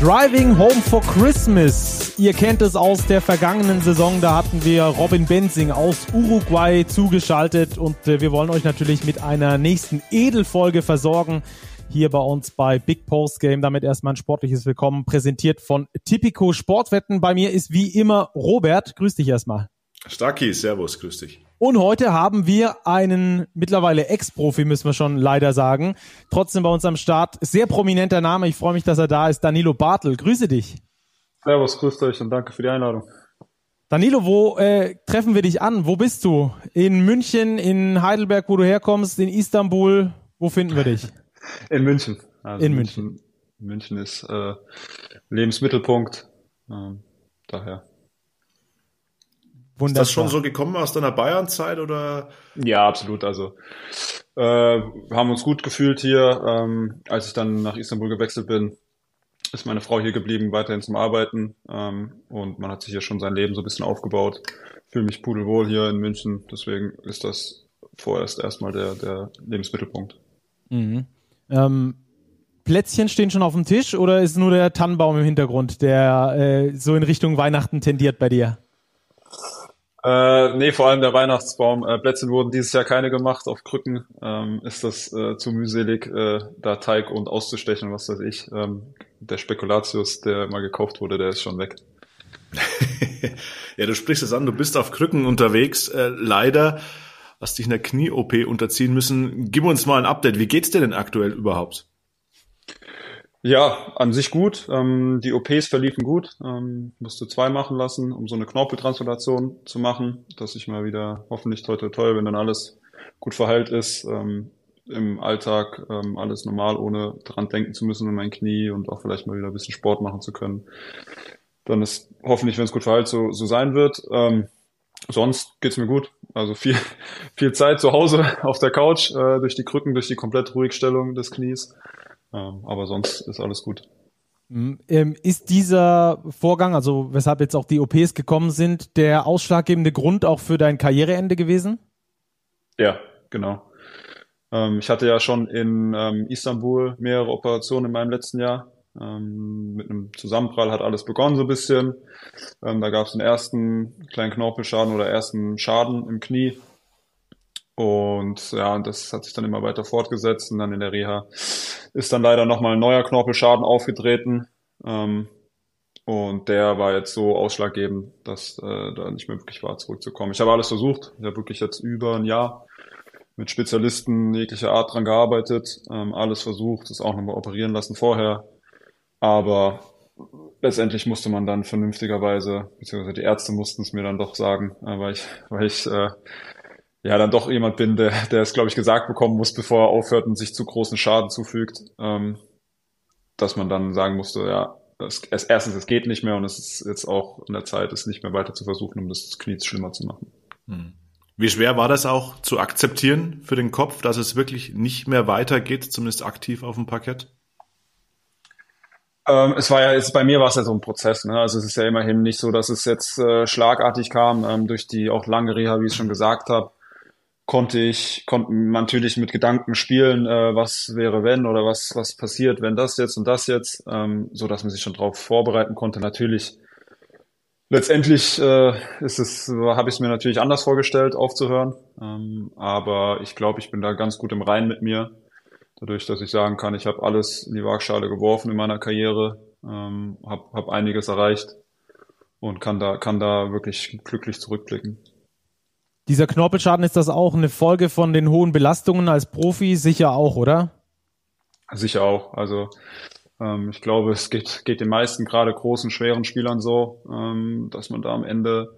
Driving Home for Christmas. Ihr kennt es aus der vergangenen Saison. Da hatten wir Robin Benzing aus Uruguay zugeschaltet und äh, wir wollen euch natürlich mit einer nächsten Edelfolge versorgen. Hier bei uns bei Big Post Game. Damit erstmal ein sportliches Willkommen, präsentiert von Tipico Sportwetten. Bei mir ist wie immer Robert. Grüß dich erstmal. Starki, Servus, grüß dich. Und heute haben wir einen mittlerweile Ex-Profi, müssen wir schon leider sagen. Trotzdem bei uns am Start. Sehr prominenter Name. Ich freue mich, dass er da ist. Danilo Bartel. Grüße dich. Servus, grüßt euch und danke für die Einladung. Danilo, wo äh, treffen wir dich an? Wo bist du? In München, in Heidelberg, wo du herkommst, in Istanbul? Wo finden wir dich? In München. Also in München. München. München ist äh, Lebensmittelpunkt. Ähm, daher. Wunderbar. Ist das schon so gekommen aus deiner Bayern-Zeit oder? Ja, absolut. Also äh, haben uns gut gefühlt hier. Ähm, als ich dann nach Istanbul gewechselt bin, ist meine Frau hier geblieben, weiterhin zum Arbeiten. Ähm, und man hat sich hier schon sein Leben so ein bisschen aufgebaut. Fühle mich pudelwohl hier in München. Deswegen ist das vorerst erstmal der, der Lebensmittelpunkt. Mhm. Ähm, Plätzchen stehen schon auf dem Tisch oder ist nur der Tannenbaum im Hintergrund, der äh, so in Richtung Weihnachten tendiert bei dir? Äh, nee, vor allem der Weihnachtsbaum. Äh, Plätzchen wurden dieses Jahr keine gemacht. Auf Krücken ähm, ist das äh, zu mühselig, äh, da Teig und auszustechen, was weiß ich. Ähm, der Spekulatius, der mal gekauft wurde, der ist schon weg. ja, du sprichst es an, du bist auf Krücken unterwegs. Äh, leider hast dich einer Knie-OP unterziehen müssen. Gib uns mal ein Update. Wie geht's dir denn aktuell überhaupt? Ja, an sich gut. Ähm, die OPs verliefen gut. Ähm, musste zwei machen lassen, um so eine Knorpeltransplantation zu machen, dass ich mal wieder hoffentlich toll, toll, toll, wenn dann alles gut verheilt ist, ähm, im Alltag ähm, alles normal, ohne dran denken zu müssen an mein Knie und auch vielleicht mal wieder ein bisschen Sport machen zu können. Dann ist hoffentlich, wenn es gut verheilt, so, so sein wird. Ähm, sonst geht's mir gut. Also viel, viel Zeit zu Hause auf der Couch, äh, durch die Krücken, durch die komplett Ruhigstellung des Knies. Ähm, aber sonst ist alles gut. Mhm. Ähm, ist dieser Vorgang, also weshalb jetzt auch die OPs gekommen sind, der ausschlaggebende Grund auch für dein Karriereende gewesen? Ja, genau. Ähm, ich hatte ja schon in Istanbul mehrere Operationen in meinem letzten Jahr. Mit einem Zusammenprall hat alles begonnen so ein bisschen. Da gab es den ersten kleinen Knorpelschaden oder ersten Schaden im Knie. Und ja, das hat sich dann immer weiter fortgesetzt und dann in der Reha ist dann leider nochmal ein neuer Knorpelschaden aufgetreten. Ähm, und der war jetzt so ausschlaggebend, dass äh, da nicht mehr wirklich war, zurückzukommen. Ich habe alles versucht. Ich habe wirklich jetzt über ein Jahr mit Spezialisten jeglicher Art dran gearbeitet, ähm, alles versucht, das auch nochmal operieren lassen vorher. Aber letztendlich musste man dann vernünftigerweise, beziehungsweise die Ärzte mussten es mir dann doch sagen, äh, weil ich, weil ich äh, ja dann doch jemand bin, der, der es, glaube ich, gesagt bekommen muss, bevor er aufhört und sich zu großen Schaden zufügt, ähm, dass man dann sagen musste, ja, es, es, erstens, es geht nicht mehr und es ist jetzt auch in der Zeit, es nicht mehr weiter zu versuchen, um das Knie schlimmer zu machen. Hm. Wie schwer war das auch zu akzeptieren für den Kopf, dass es wirklich nicht mehr weitergeht, zumindest aktiv auf dem Parkett? Ähm, es war ja, jetzt bei mir war es ja so ein Prozess. Ne? Also es ist ja immerhin nicht so, dass es jetzt äh, schlagartig kam ähm, durch die auch lange Reha, wie ich schon gesagt habe konnte ich, konnten natürlich mit Gedanken spielen, äh, was wäre wenn oder was, was passiert, wenn das jetzt und das jetzt, ähm, so dass man sich schon darauf vorbereiten konnte. Natürlich, letztendlich äh, ist es, habe ich es mir natürlich anders vorgestellt, aufzuhören. Ähm, aber ich glaube, ich bin da ganz gut im Rein mit mir. Dadurch, dass ich sagen kann, ich habe alles in die Waagschale geworfen in meiner Karriere, ähm, habe hab einiges erreicht und kann da, kann da wirklich glücklich zurückblicken. Dieser Knorpelschaden, ist das auch eine Folge von den hohen Belastungen als Profi? Sicher auch, oder? Sicher auch. Also ähm, ich glaube, es geht, geht den meisten gerade großen, schweren Spielern so, ähm, dass man da am Ende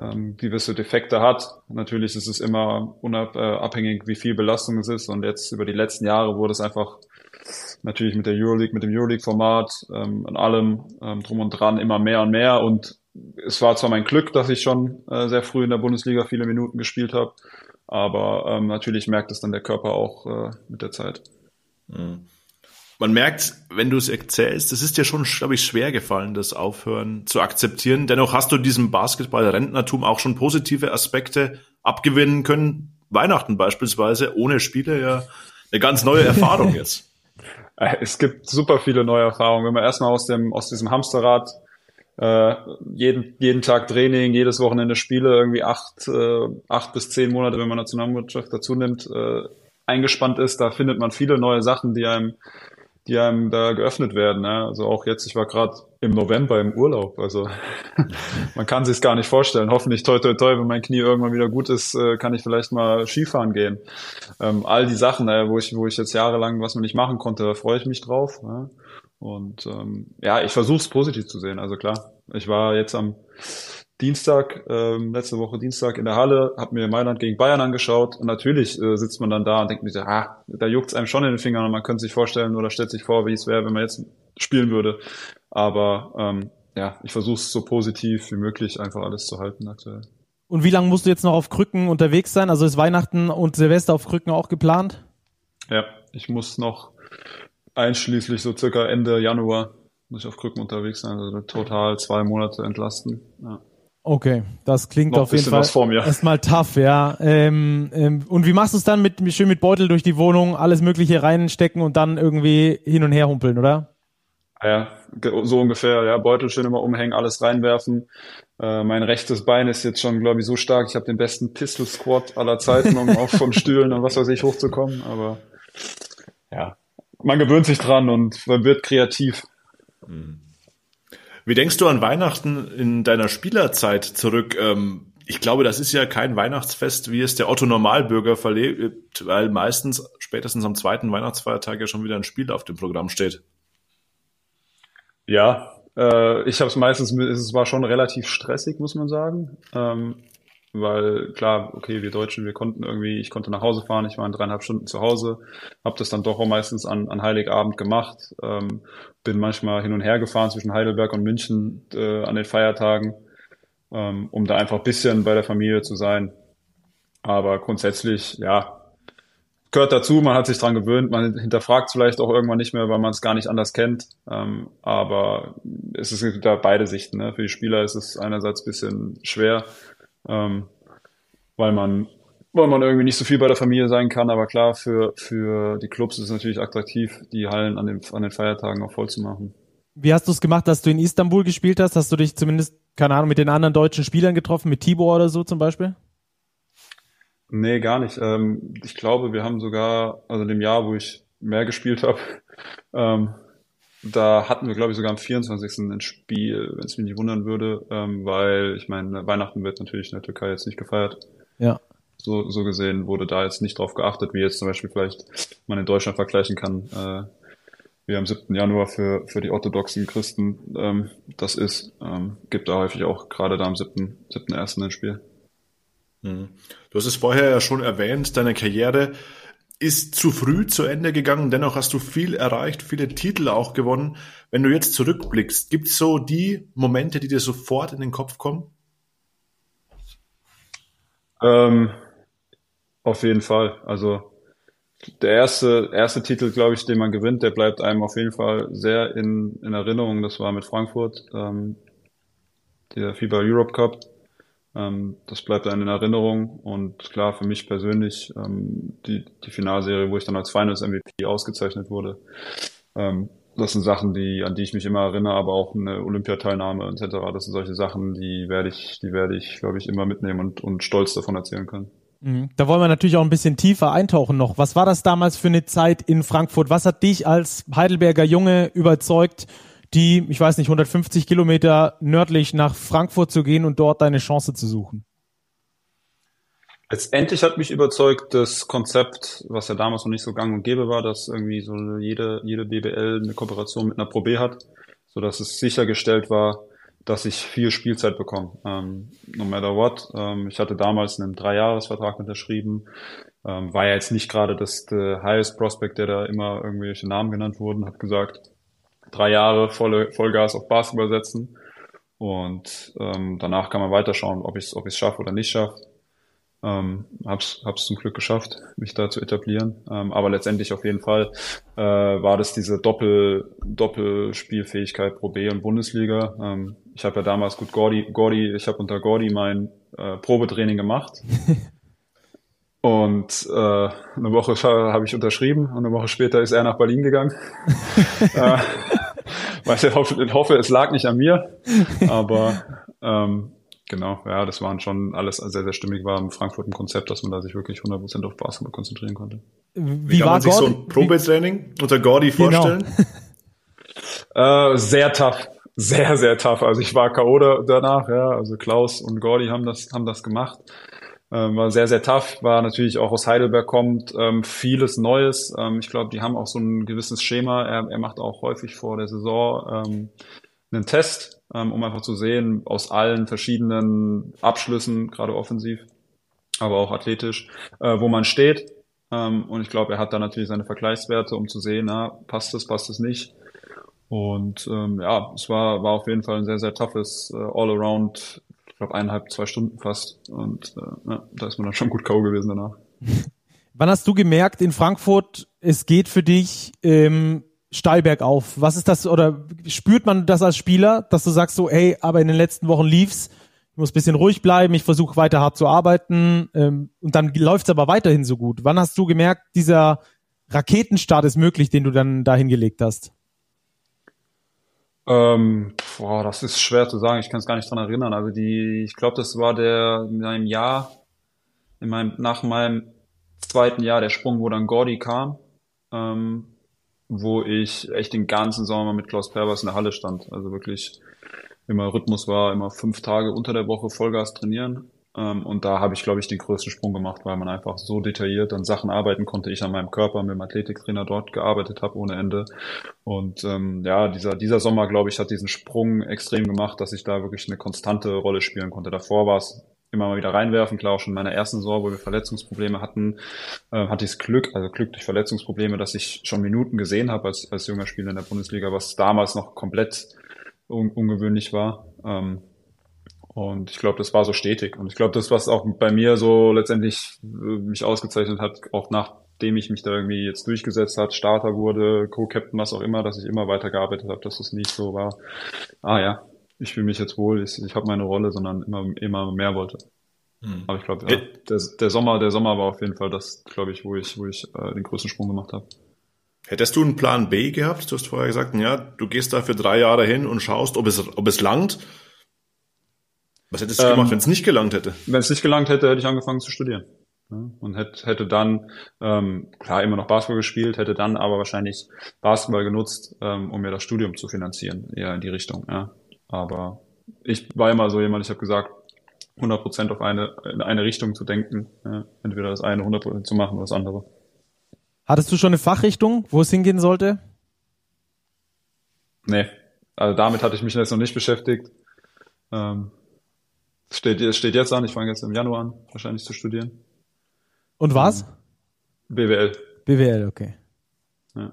ähm, gewisse Defekte hat. Natürlich ist es immer unabhängig, äh, wie viel Belastung es ist. Und jetzt über die letzten Jahre wurde es einfach natürlich mit der Euroleague, mit dem Euroleague-Format, ähm, allem ähm, drum und dran immer mehr und mehr. Und es war zwar mein Glück, dass ich schon äh, sehr früh in der Bundesliga viele Minuten gespielt habe, aber ähm, natürlich merkt es dann der Körper auch äh, mit der Zeit. Mhm. Man merkt, wenn du es erzählst, es ist dir schon, glaube ich, schwer gefallen, das Aufhören zu akzeptieren. Dennoch hast du diesem Basketball-Rentnertum auch schon positive Aspekte abgewinnen können. Weihnachten beispielsweise, ohne Spiele ja eine ganz neue Erfahrung jetzt. Es gibt super viele neue Erfahrungen. Wenn man erstmal aus dem, aus diesem Hamsterrad äh, jeden, jeden Tag Training, jedes Wochenende Spiele, irgendwie acht, äh, acht bis zehn Monate, wenn man Nationalmannschaft dazu nimmt, äh, eingespannt ist, da findet man viele neue Sachen, die einem, die einem da geöffnet werden. Ne? Also auch jetzt, ich war gerade im November im Urlaub. Also man kann sich gar nicht vorstellen. Hoffentlich toi toi toi, wenn mein Knie irgendwann wieder gut ist, äh, kann ich vielleicht mal Skifahren gehen. Ähm, all die Sachen, äh, wo ich, wo ich jetzt jahrelang was man nicht machen konnte, da freue ich mich drauf. Ne? Und ähm, ja, ich versuche es positiv zu sehen. Also klar, ich war jetzt am Dienstag, ähm, letzte Woche Dienstag in der Halle, habe mir Mailand gegen Bayern angeschaut und natürlich äh, sitzt man dann da und denkt mir, ah, da juckt's einem schon in den Fingern und man könnte sich vorstellen oder stellt sich vor, wie es wäre, wenn man jetzt spielen würde. Aber ähm, ja, ich versuche es so positiv wie möglich einfach alles zu halten aktuell. Und wie lange musst du jetzt noch auf Krücken unterwegs sein? Also ist Weihnachten und Silvester auf Krücken auch geplant? Ja, ich muss noch einschließlich so circa Ende Januar muss ich auf Krücken unterwegs sein, also total zwei Monate entlasten. Ja. Okay, das klingt Noch auf jeden Fall erstmal tough, ja. Ähm, ähm, und wie machst du es dann mit schön mit Beutel durch die Wohnung, alles Mögliche reinstecken und dann irgendwie hin und her humpeln, oder? Ja, so ungefähr. Ja, Beutel schön immer umhängen, alles reinwerfen. Äh, mein rechtes Bein ist jetzt schon, glaube ich, so stark. Ich habe den besten Pistol Squat aller Zeiten, um auch von Stühlen und was weiß ich hochzukommen. Aber ja, man gewöhnt sich dran und man wird kreativ. Mhm. Wie denkst du an Weihnachten in deiner Spielerzeit zurück? Ähm, ich glaube, das ist ja kein Weihnachtsfest, wie es der Otto Normalbürger verlebt, weil meistens spätestens am zweiten Weihnachtsfeiertag ja schon wieder ein Spiel auf dem Programm steht. Ja, äh, ich habe es meistens, es war schon relativ stressig, muss man sagen. Weil klar, okay, wir Deutschen, wir konnten irgendwie, ich konnte nach Hause fahren, ich war in dreieinhalb Stunden zu Hause, habe das dann doch auch meistens an, an Heiligabend gemacht, ähm, bin manchmal hin und her gefahren zwischen Heidelberg und München äh, an den Feiertagen, ähm, um da einfach ein bisschen bei der Familie zu sein. Aber grundsätzlich, ja, gehört dazu, man hat sich dran gewöhnt, man hinterfragt vielleicht auch irgendwann nicht mehr, weil man es gar nicht anders kennt. Ähm, aber es ist da beide Sichten. Ne? Für die Spieler ist es einerseits bisschen schwer, ähm, weil man weil man irgendwie nicht so viel bei der Familie sein kann, aber klar, für, für die Clubs ist es natürlich attraktiv, die Hallen an den, an den Feiertagen auch voll zu machen. Wie hast du es gemacht, dass du in Istanbul gespielt hast? Hast du dich zumindest, keine Ahnung, mit den anderen deutschen Spielern getroffen, mit Tibor oder so zum Beispiel? Nee, gar nicht. Ähm, ich glaube, wir haben sogar, also in dem Jahr, wo ich mehr gespielt habe, ähm, da hatten wir, glaube ich, sogar am 24. ein Spiel, wenn es mich nicht wundern würde, ähm, weil ich meine, Weihnachten wird natürlich in der Türkei jetzt nicht gefeiert. Ja. So, so gesehen wurde da jetzt nicht drauf geachtet, wie jetzt zum Beispiel vielleicht man in Deutschland vergleichen kann, äh, wie am 7. Januar für, für die orthodoxen Christen ähm, das ist. Ähm, gibt da häufig auch gerade da am 7. 7.1. ein Spiel. Hm. Du hast es vorher ja schon erwähnt, deine Karriere ist zu früh zu Ende gegangen, dennoch hast du viel erreicht, viele Titel auch gewonnen. Wenn du jetzt zurückblickst, gibt es so die Momente, die dir sofort in den Kopf kommen? Ähm, auf jeden Fall. Also der erste, erste Titel, glaube ich, den man gewinnt, der bleibt einem auf jeden Fall sehr in, in Erinnerung. Das war mit Frankfurt, ähm, der FIBA Europe Cup. Ähm, das bleibt einem in Erinnerung und klar für mich persönlich ähm, die, die Finalserie, wo ich dann als Finals MVP ausgezeichnet wurde. Ähm, das sind Sachen, die, an die ich mich immer erinnere, aber auch eine Olympiateilnahme etc. Das sind solche Sachen, die werde ich, die werde ich, glaube ich, immer mitnehmen und, und stolz davon erzählen können. Mhm. Da wollen wir natürlich auch ein bisschen tiefer eintauchen noch. Was war das damals für eine Zeit in Frankfurt? Was hat dich als Heidelberger Junge überzeugt, die, ich weiß nicht, 150 Kilometer nördlich nach Frankfurt zu gehen und dort deine Chance zu suchen? Letztendlich hat mich überzeugt das Konzept, was ja damals noch nicht so gang und gäbe war, dass irgendwie so jede, jede BBL eine Kooperation mit einer Pro B hat, so dass es sichergestellt war, dass ich viel Spielzeit bekomme. Ähm, no matter what. Ähm, ich hatte damals einen Dreijahresvertrag unterschrieben. Ähm, war ja jetzt nicht gerade das the highest prospect, der da immer irgendwelche Namen genannt wurden, hat gesagt, drei Jahre volle Vollgas auf Basketball setzen. Und ähm, danach kann man weiterschauen, ob ich es ob ich's schaffe oder nicht schaffe. Ähm, hab's, hab's zum Glück geschafft, mich da zu etablieren. Ähm, aber letztendlich auf jeden Fall äh, war das diese Doppel, Doppelspielfähigkeit Pro B und Bundesliga. Ähm, ich habe ja damals gut Gordy, Gordy, ich habe unter Gordy mein äh, Probetraining gemacht. Und äh, eine Woche habe ich unterschrieben und eine Woche später ist er nach Berlin gegangen. weil ich hoffe, ich hoffe, es lag nicht an mir, aber ähm, genau, ja, das waren schon alles sehr, sehr stimmig war im Frankfurt ein Konzept, dass man da sich wirklich 100% auf Basketball konzentrieren konnte. Wie, Wie kann man sich Gordy? so ein Probetraining unter Gordy genau. vorstellen? Genau. äh, sehr tough. Sehr, sehr tough. Also ich war K.O. danach, ja. Also Klaus und Gordy haben das, haben das gemacht. Ähm, war sehr, sehr tough, war natürlich auch aus Heidelberg kommt, ähm, vieles Neues. Ähm, ich glaube, die haben auch so ein gewisses Schema. Er, er macht auch häufig vor der Saison ähm, einen Test, ähm, um einfach zu sehen, aus allen verschiedenen Abschlüssen, gerade offensiv, aber auch athletisch, äh, wo man steht. Und ich glaube, er hat da natürlich seine Vergleichswerte, um zu sehen, na, passt es, passt es nicht. Und ähm, ja, es war, war auf jeden Fall ein sehr, sehr toughes äh, All-Around ich glaube, eineinhalb, zwei Stunden fast. Und äh, ja, da ist man dann schon gut K.O. gewesen danach. Wann hast du gemerkt in Frankfurt, es geht für dich ähm, steil bergauf? Was ist das, oder spürt man das als Spieler, dass du sagst so, hey, aber in den letzten Wochen lief's, ich muss bisschen ruhig bleiben, ich versuche weiter hart zu arbeiten ähm, und dann läuft's aber weiterhin so gut. Wann hast du gemerkt, dieser Raketenstart ist möglich, den du dann dahin gelegt hast? Ähm, boah, das ist schwer zu sagen. Ich kann es gar nicht dran erinnern. Also die, ich glaube, das war der in meinem Jahr, in meinem nach meinem zweiten Jahr der Sprung, wo dann Gordy kam, ähm, wo ich echt den ganzen Sommer mit Klaus Pervers in der Halle stand. Also wirklich immer Rhythmus war, immer fünf Tage unter der Woche Vollgas trainieren. Ähm, und da habe ich, glaube ich, den größten Sprung gemacht, weil man einfach so detailliert an Sachen arbeiten konnte. Ich an meinem Körper mit dem Athletiktrainer dort gearbeitet habe ohne Ende. Und ähm, ja, dieser, dieser Sommer, glaube ich, hat diesen Sprung extrem gemacht, dass ich da wirklich eine konstante Rolle spielen konnte. Davor war es immer mal wieder reinwerfen. Klar, auch schon in meiner ersten Saison, wo wir Verletzungsprobleme hatten, äh, hatte ich das Glück, also Glück durch Verletzungsprobleme, dass ich schon Minuten gesehen habe als, als junger Spieler in der Bundesliga, was damals noch komplett un ungewöhnlich war. Ähm, und ich glaube, das war so stetig. Und ich glaube, das, was auch bei mir so letztendlich äh, mich ausgezeichnet hat, auch nachdem ich mich da irgendwie jetzt durchgesetzt hat, Starter wurde, Co-Captain, was auch immer, dass ich immer weitergearbeitet habe, dass es nicht so war, ah ja, ich fühle mich jetzt wohl, ich, ich habe meine Rolle, sondern immer, immer mehr wollte. Hm. Aber ich glaube, ja, der, der Sommer, der Sommer war auf jeden Fall das, glaube ich, wo ich, wo ich äh, den größten Sprung gemacht habe. Hättest du einen Plan B gehabt? Du hast vorher gesagt, ja, du gehst da für drei Jahre hin und schaust, ob es, ob es langt. Was hättest du ähm, gemacht, wenn es nicht gelangt hätte? Wenn es nicht gelangt hätte, hätte ich angefangen zu studieren. Und hätte, hätte dann, ähm, klar, immer noch Basketball gespielt, hätte dann aber wahrscheinlich Basketball genutzt, ähm, um mir das Studium zu finanzieren, eher in die Richtung. Ja. Aber ich war immer so jemand, ich habe gesagt, 100% auf eine, in eine Richtung zu denken. Ja. Entweder das eine 100% zu machen oder das andere. Hattest du schon eine Fachrichtung, wo es hingehen sollte? Nee, also damit hatte ich mich jetzt noch nicht beschäftigt. Ähm, Steht, steht jetzt an, ich fange jetzt im Januar an, wahrscheinlich zu studieren. Und was? BWL. BWL, okay. Ja.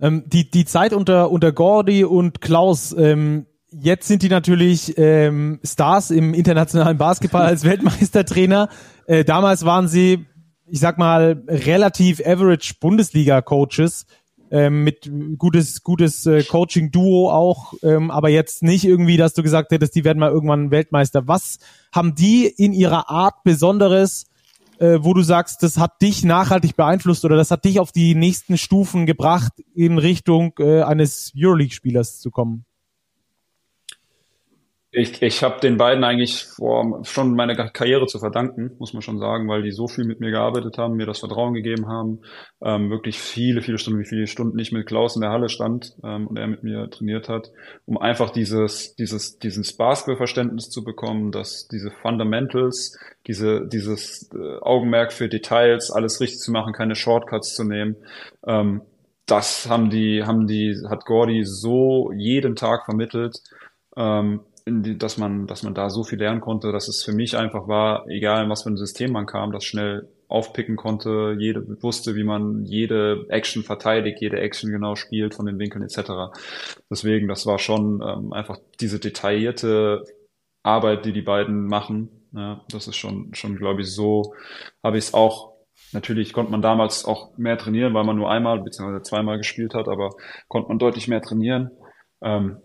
Ähm, die, die Zeit unter, unter Gordy und Klaus, ähm, jetzt sind die natürlich ähm, Stars im internationalen Basketball als Weltmeistertrainer. Äh, damals waren sie, ich sag mal, relativ average Bundesliga-Coaches ähm, mit gutes, gutes äh, Coaching-Duo auch, ähm, aber jetzt nicht irgendwie, dass du gesagt hättest, die werden mal irgendwann Weltmeister. Was haben die in ihrer Art Besonderes, äh, wo du sagst, das hat dich nachhaltig beeinflusst oder das hat dich auf die nächsten Stufen gebracht, in Richtung äh, eines Euroleague-Spielers zu kommen? Ich, ich habe den beiden eigentlich vor, schon meine Karriere zu verdanken, muss man schon sagen, weil die so viel mit mir gearbeitet haben, mir das Vertrauen gegeben haben, ähm, wirklich viele, viele Stunden, wie viele Stunden ich mit Klaus in der Halle stand ähm, und er mit mir trainiert hat, um einfach dieses, dieses, dieses Basketballverständnis zu bekommen, dass diese Fundamentals, diese, dieses äh, Augenmerk für Details, alles richtig zu machen, keine Shortcuts zu nehmen, ähm, das haben die, haben die, hat Gordy so jeden Tag vermittelt. Ähm, die, dass man, dass man da so viel lernen konnte, dass es für mich einfach war, egal in was für ein System man kam, das schnell aufpicken konnte, jede wusste, wie man jede Action verteidigt, jede Action genau spielt von den Winkeln etc. Deswegen, das war schon ähm, einfach diese detaillierte Arbeit, die die beiden machen. Ja, das ist schon, schon glaube ich, so habe ich es auch Natürlich konnte man damals auch mehr trainieren, weil man nur einmal bzw. zweimal gespielt hat, aber konnte man deutlich mehr trainieren. Ähm,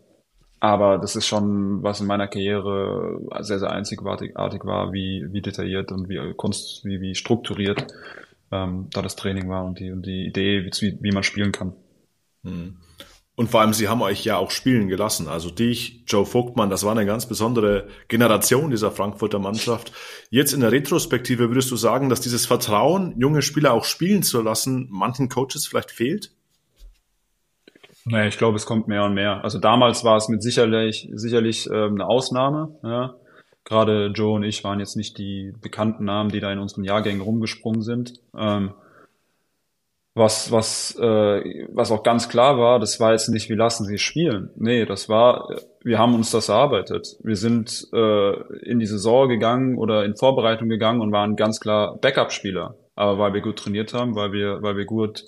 aber das ist schon, was in meiner Karriere sehr, sehr einzigartig war, wie, wie detailliert und wie, konst, wie, wie strukturiert ähm, da das Training war und die, und die Idee, wie, wie man spielen kann. Hm. Und vor allem, sie haben euch ja auch spielen gelassen. Also dich, Joe Vogtmann, das war eine ganz besondere Generation dieser Frankfurter Mannschaft. Jetzt in der Retrospektive würdest du sagen, dass dieses Vertrauen, junge Spieler auch spielen zu lassen, manchen Coaches vielleicht fehlt? Naja, ich glaube, es kommt mehr und mehr. Also damals war es mit sicherlich, sicherlich ähm, eine Ausnahme. Ja. Gerade Joe und ich waren jetzt nicht die bekannten Namen, die da in unseren Jahrgängen rumgesprungen sind. Ähm, was, was, äh, was auch ganz klar war, das war jetzt nicht, wir lassen sie spielen. Nee, das war, wir haben uns das erarbeitet. Wir sind äh, in die Saison gegangen oder in Vorbereitung gegangen und waren ganz klar Backup-Spieler. Aber weil wir gut trainiert haben, weil wir, weil wir gut,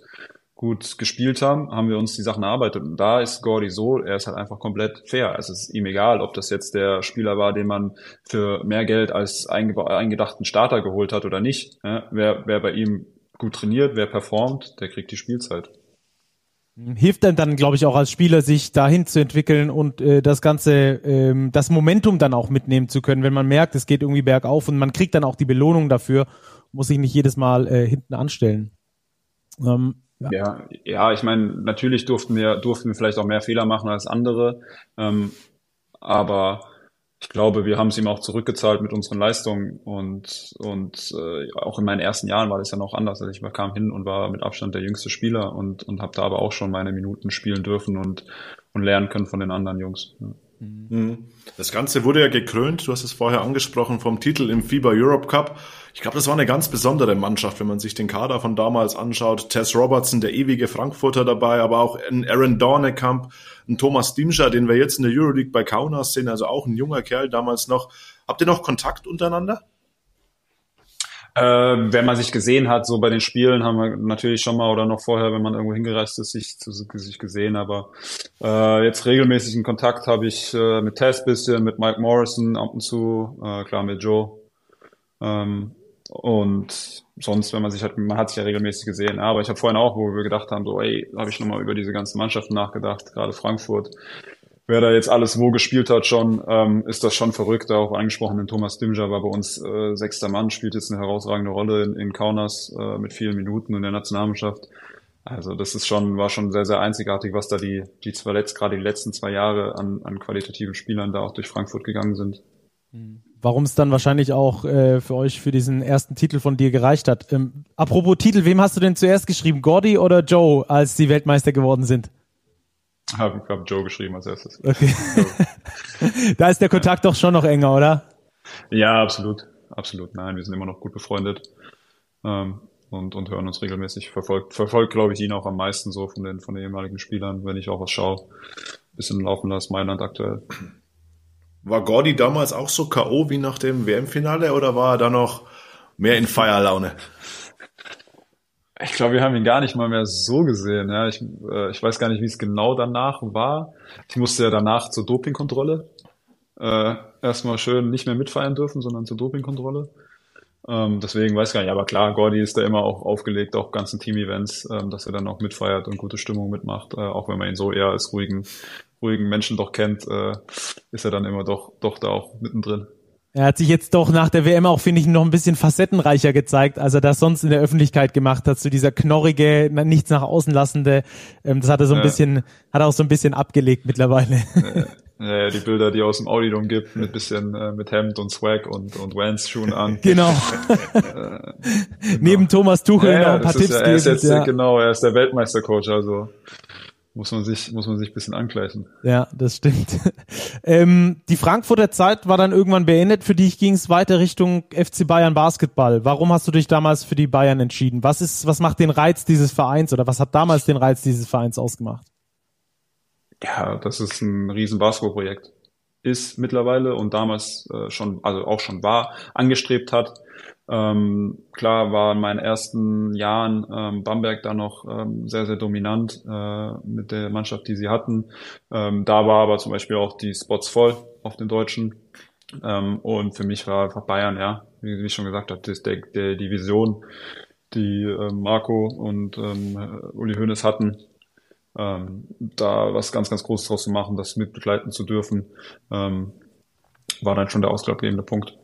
gut gespielt haben, haben wir uns die Sachen erarbeitet. Und da ist Gordy so, er ist halt einfach komplett fair. Es ist ihm egal, ob das jetzt der Spieler war, den man für mehr Geld als eingedachten Starter geholt hat oder nicht. Ja, wer, wer bei ihm gut trainiert, wer performt, der kriegt die Spielzeit. Hilft denn dann, glaube ich, auch als Spieler, sich dahin zu entwickeln und äh, das ganze, ähm, das Momentum dann auch mitnehmen zu können, wenn man merkt, es geht irgendwie bergauf und man kriegt dann auch die Belohnung dafür, muss sich nicht jedes Mal äh, hinten anstellen. Ähm, ja. ja, ja, ich meine, natürlich durften wir, durften wir vielleicht auch mehr Fehler machen als andere, ähm, aber ich glaube, wir haben es ihm auch zurückgezahlt mit unseren Leistungen und, und äh, auch in meinen ersten Jahren war das ja noch anders. Also ich kam hin und war mit Abstand der jüngste Spieler und, und habe da aber auch schon meine Minuten spielen dürfen und, und lernen können von den anderen Jungs. Ja. Mhm. Das Ganze wurde ja gekrönt, du hast es vorher angesprochen, vom Titel im FIBA Europe Cup. Ich glaube, das war eine ganz besondere Mannschaft, wenn man sich den Kader von damals anschaut. Tess Robertson, der ewige Frankfurter dabei, aber auch ein Aaron Dornekamp, ein Thomas Dimscher, den wir jetzt in der Euroleague bei Kaunas sehen, also auch ein junger Kerl damals noch. Habt ihr noch Kontakt untereinander? Äh, wenn man sich gesehen hat, so bei den Spielen haben wir natürlich schon mal oder noch vorher, wenn man irgendwo hingereist ist, sich, zu, sich gesehen. Aber äh, jetzt regelmäßigen Kontakt habe ich äh, mit Tess bisschen, mit Mike Morrison ab und zu, äh, klar mit Joe. Ähm, und sonst, wenn man sich halt, man hat sich ja regelmäßig gesehen. Aber ich habe vorhin auch, wo wir gedacht haben, so, ey, habe ich nochmal über diese ganzen Mannschaften nachgedacht, gerade Frankfurt wer da jetzt alles wo gespielt hat schon, ähm, ist das schon verrückt. Auch angesprochen, den Thomas Dimja war bei uns äh, sechster Mann, spielt jetzt eine herausragende Rolle in, in Kaunas äh, mit vielen Minuten in der Nationalmannschaft. Also das ist schon, war schon sehr, sehr einzigartig, was da die, die zwar letzt, gerade die letzten zwei Jahre an, an qualitativen Spielern da auch durch Frankfurt gegangen sind. Warum es dann wahrscheinlich auch äh, für euch für diesen ersten Titel von dir gereicht hat. Ähm, apropos Titel, wem hast du denn zuerst geschrieben? Gordy oder Joe, als die Weltmeister geworden sind? Habe hab Joe geschrieben als erstes. Okay. da ist der Kontakt doch schon noch enger, oder? Ja, absolut. Absolut. Nein, wir sind immer noch gut befreundet. Ähm, und, und hören uns regelmäßig. Verfolgt, verfolgt, glaube ich, ihn auch am meisten so von den, von den ehemaligen Spielern, wenn ich auch was schaue. Bisschen laufen lasse, Mailand aktuell. War Gordy damals auch so K.O. wie nach dem WM-Finale oder war er da noch mehr in Feierlaune? Ich glaube, wir haben ihn gar nicht mal mehr so gesehen. Ja, ich, äh, ich weiß gar nicht, wie es genau danach war. Ich musste ja danach zur Dopingkontrolle. Äh, erstmal schön nicht mehr mitfeiern dürfen, sondern zur Dopingkontrolle. Ähm, deswegen weiß ich gar nicht. Aber klar, Gordy ist da immer auch aufgelegt, auch ganzen Team-Events, ähm, dass er dann auch mitfeiert und gute Stimmung mitmacht. Äh, auch wenn man ihn so eher als ruhigen, ruhigen Menschen doch kennt, äh, ist er dann immer doch, doch da auch mittendrin. Er hat sich jetzt doch nach der WM auch, finde ich, noch ein bisschen facettenreicher gezeigt, als er das sonst in der Öffentlichkeit gemacht hat. So dieser knorrige, nichts nach außen lassende, ähm, das hat er so ein ja. bisschen, hat er auch so ein bisschen abgelegt mittlerweile. Ja, die Bilder, die aus dem Auditum gibt, mit bisschen äh, mit Hemd und Swag und und Vans Schuhen an. Genau. äh, genau. Neben Thomas Tuchel ja, noch ein paar Tipps ja, er ist jetzt, ja. Genau, er ist der Weltmeistercoach, also muss man sich, muss man sich ein bisschen angleichen. Ja, das stimmt. ähm, die Frankfurter Zeit war dann irgendwann beendet. Für dich ging es weiter Richtung FC Bayern Basketball. Warum hast du dich damals für die Bayern entschieden? Was ist, was macht den Reiz dieses Vereins oder was hat damals den Reiz dieses Vereins ausgemacht? Ja, das ist ein riesen Basketballprojekt. Ist mittlerweile und damals äh, schon, also auch schon war, angestrebt hat. Ähm, klar war in meinen ersten Jahren ähm, Bamberg da noch ähm, sehr, sehr dominant äh, mit der Mannschaft, die sie hatten. Ähm, da war aber zum Beispiel auch die Spots voll auf den Deutschen. Ähm, und für mich war einfach Bayern, ja, wie, wie ich schon gesagt habe, das, der, der, die Vision, die äh, Marco und ähm, Uli Hoeneß hatten, ähm, da was ganz, ganz Großes draus zu machen, das mitbegleiten zu dürfen, ähm, war dann schon der ausschlaggebende Punkt.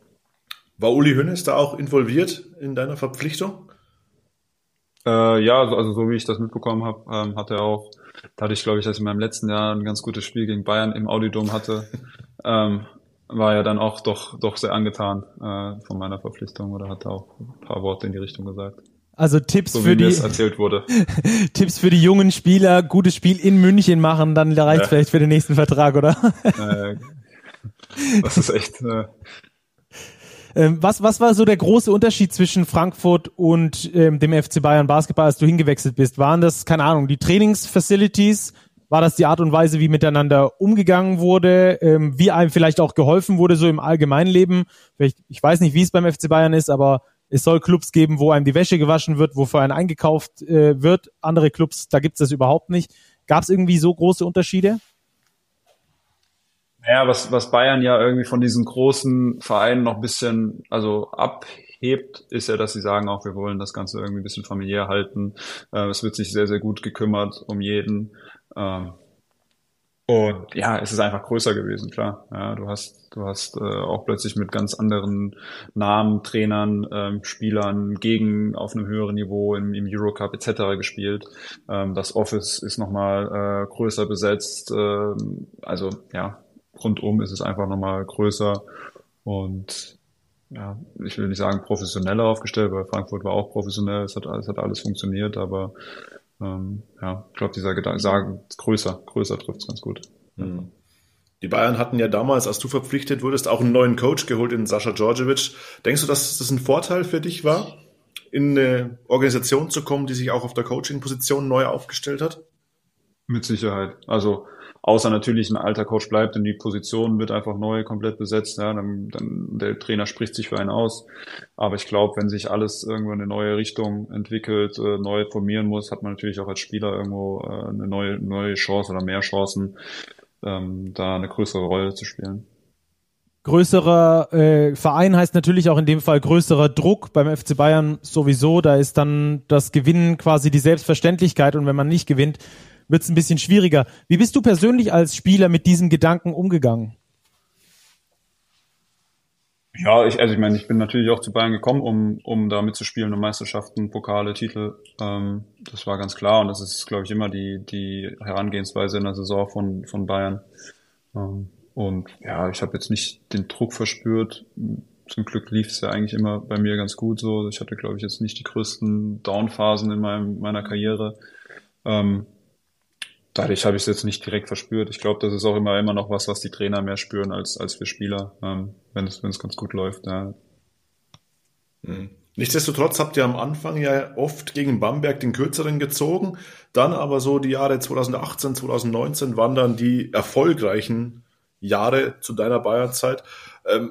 War Uli Hönes da auch involviert in deiner Verpflichtung? Äh, ja, also, so wie ich das mitbekommen habe, ähm, hat er auch, dadurch glaube ich, dass ich in meinem letzten Jahr ein ganz gutes Spiel gegen Bayern im Audidom hatte, ähm, war er dann auch doch, doch sehr angetan äh, von meiner Verpflichtung oder hat auch ein paar Worte in die Richtung gesagt. Also Tipps so für die. Tipps für die jungen Spieler, gutes Spiel in München machen, dann reicht ja. vielleicht für den nächsten Vertrag, oder? Äh, das ist echt. Äh, ähm, was, was war so der große Unterschied zwischen Frankfurt und ähm, dem FC Bayern Basketball, als du hingewechselt bist? Waren das, keine Ahnung, die Trainingsfacilities? War das die Art und Weise, wie miteinander umgegangen wurde, ähm, wie einem vielleicht auch geholfen wurde, so im Allgemeinleben? Vielleicht, ich weiß nicht, wie es beim FC Bayern ist, aber es soll Clubs geben, wo einem die Wäsche gewaschen wird, wo für einen eingekauft äh, wird. Andere Clubs, da gibt es das überhaupt nicht. Gab es irgendwie so große Unterschiede? Ja, was, was Bayern ja irgendwie von diesen großen Vereinen noch ein bisschen also abhebt, ist ja, dass sie sagen auch, wir wollen das Ganze irgendwie ein bisschen familiär halten. Äh, es wird sich sehr, sehr gut gekümmert um jeden. Ähm, und ja, es ist einfach größer gewesen, klar. Ja, du hast, du hast äh, auch plötzlich mit ganz anderen Namen, Trainern, ähm, Spielern gegen auf einem höheren Niveau im, im Eurocup etc. gespielt. Ähm, das Office ist nochmal äh, größer besetzt. Ähm, also ja, rundum ist es einfach nochmal größer und ja, ich will nicht sagen professioneller aufgestellt, weil Frankfurt war auch professionell, es hat, es hat alles funktioniert, aber ähm, ja, ich glaube, dieser Gedanke, sagen, größer, größer trifft es ganz gut. Mhm. Die Bayern hatten ja damals, als du verpflichtet wurdest, auch einen neuen Coach geholt in Sascha Djordjevic. Denkst du, dass das ein Vorteil für dich war, in eine Organisation zu kommen, die sich auch auf der Coaching-Position neu aufgestellt hat? Mit Sicherheit. Also außer natürlich ein alter Coach bleibt und die Position wird einfach neu komplett besetzt, ja, dann, dann der Trainer spricht sich für einen aus. Aber ich glaube, wenn sich alles irgendwo in eine neue Richtung entwickelt, äh, neu formieren muss, hat man natürlich auch als Spieler irgendwo äh, eine neue, neue Chance oder mehr Chancen, ähm, da eine größere Rolle zu spielen. Größerer äh, Verein heißt natürlich auch in dem Fall größerer Druck beim FC Bayern sowieso. Da ist dann das Gewinnen quasi die Selbstverständlichkeit und wenn man nicht gewinnt, wird es ein bisschen schwieriger. Wie bist du persönlich als Spieler mit diesem Gedanken umgegangen? Ja, ich, also ich meine, ich bin natürlich auch zu Bayern gekommen, um, um da mitzuspielen, um Meisterschaften, Pokale, Titel. Ähm, das war ganz klar und das ist, glaube ich, immer die, die Herangehensweise in der Saison von, von Bayern. Ähm, und ja, ich habe jetzt nicht den Druck verspürt. Zum Glück lief es ja eigentlich immer bei mir ganz gut so. Ich hatte, glaube ich, jetzt nicht die größten Downphasen in meinem, meiner Karriere. Ähm, dadurch habe ich es jetzt nicht direkt verspürt. Ich glaube, das ist auch immer immer noch was, was die Trainer mehr spüren als als wir Spieler, ähm, wenn es wenn es ganz gut läuft. Ja. Mhm. Nichtsdestotrotz habt ihr am Anfang ja oft gegen Bamberg den kürzeren gezogen, dann aber so die Jahre 2018, 2019 waren dann die erfolgreichen Jahre zu deiner Bayernzeit. Ähm,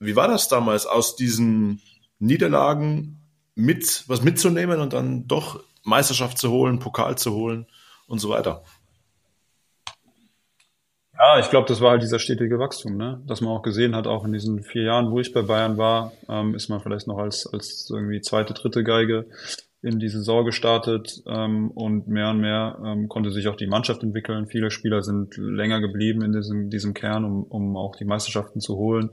wie war das damals, aus diesen Niederlagen mit was mitzunehmen und dann doch Meisterschaft zu holen, Pokal zu holen und so weiter? Ja, ich glaube, das war halt dieser stetige Wachstum, ne? Dass man auch gesehen hat, auch in diesen vier Jahren, wo ich bei Bayern war, ähm, ist man vielleicht noch als, als irgendwie zweite, dritte Geige in die Saison gestartet ähm, und mehr und mehr ähm, konnte sich auch die Mannschaft entwickeln. Viele Spieler sind länger geblieben in diesem, diesem Kern, um, um auch die Meisterschaften zu holen,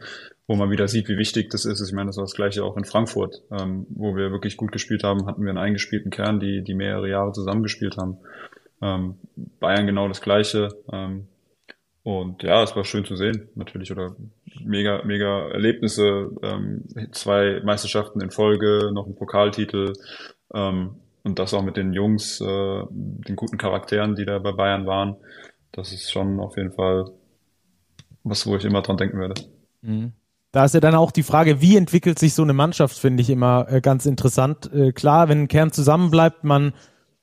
wo man wieder sieht, wie wichtig das ist. Ich meine, das war das gleiche auch in Frankfurt, ähm, wo wir wirklich gut gespielt haben, hatten wir einen eingespielten Kern, die, die mehrere Jahre zusammengespielt haben. Ähm, Bayern genau das gleiche. Ähm, und ja, es war schön zu sehen, natürlich, oder mega, mega Erlebnisse, ähm, zwei Meisterschaften in Folge, noch ein Pokaltitel ähm, und das auch mit den Jungs, äh, den guten Charakteren, die da bei Bayern waren. Das ist schon auf jeden Fall was, wo ich immer dran denken werde. Mhm. Da ist ja dann auch die Frage, wie entwickelt sich so eine Mannschaft, finde ich immer äh, ganz interessant. Äh, klar, wenn ein Kern zusammenbleibt, man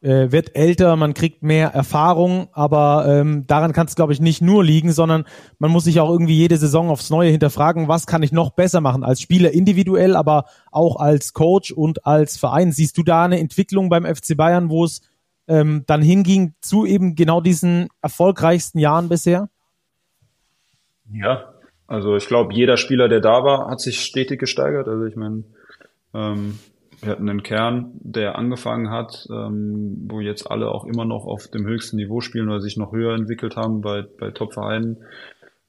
äh, wird älter, man kriegt mehr Erfahrung, aber ähm, daran kann es, glaube ich, nicht nur liegen, sondern man muss sich auch irgendwie jede Saison aufs Neue hinterfragen, was kann ich noch besser machen als Spieler individuell, aber auch als Coach und als Verein. Siehst du da eine Entwicklung beim FC Bayern, wo es ähm, dann hinging zu eben genau diesen erfolgreichsten Jahren bisher? Ja, also ich glaube, jeder Spieler, der da war, hat sich stetig gesteigert. Also ich meine, ähm, wir hatten einen Kern, der angefangen hat, ähm, wo jetzt alle auch immer noch auf dem höchsten Niveau spielen oder sich noch höher entwickelt haben, bei, bei Top-Vereinen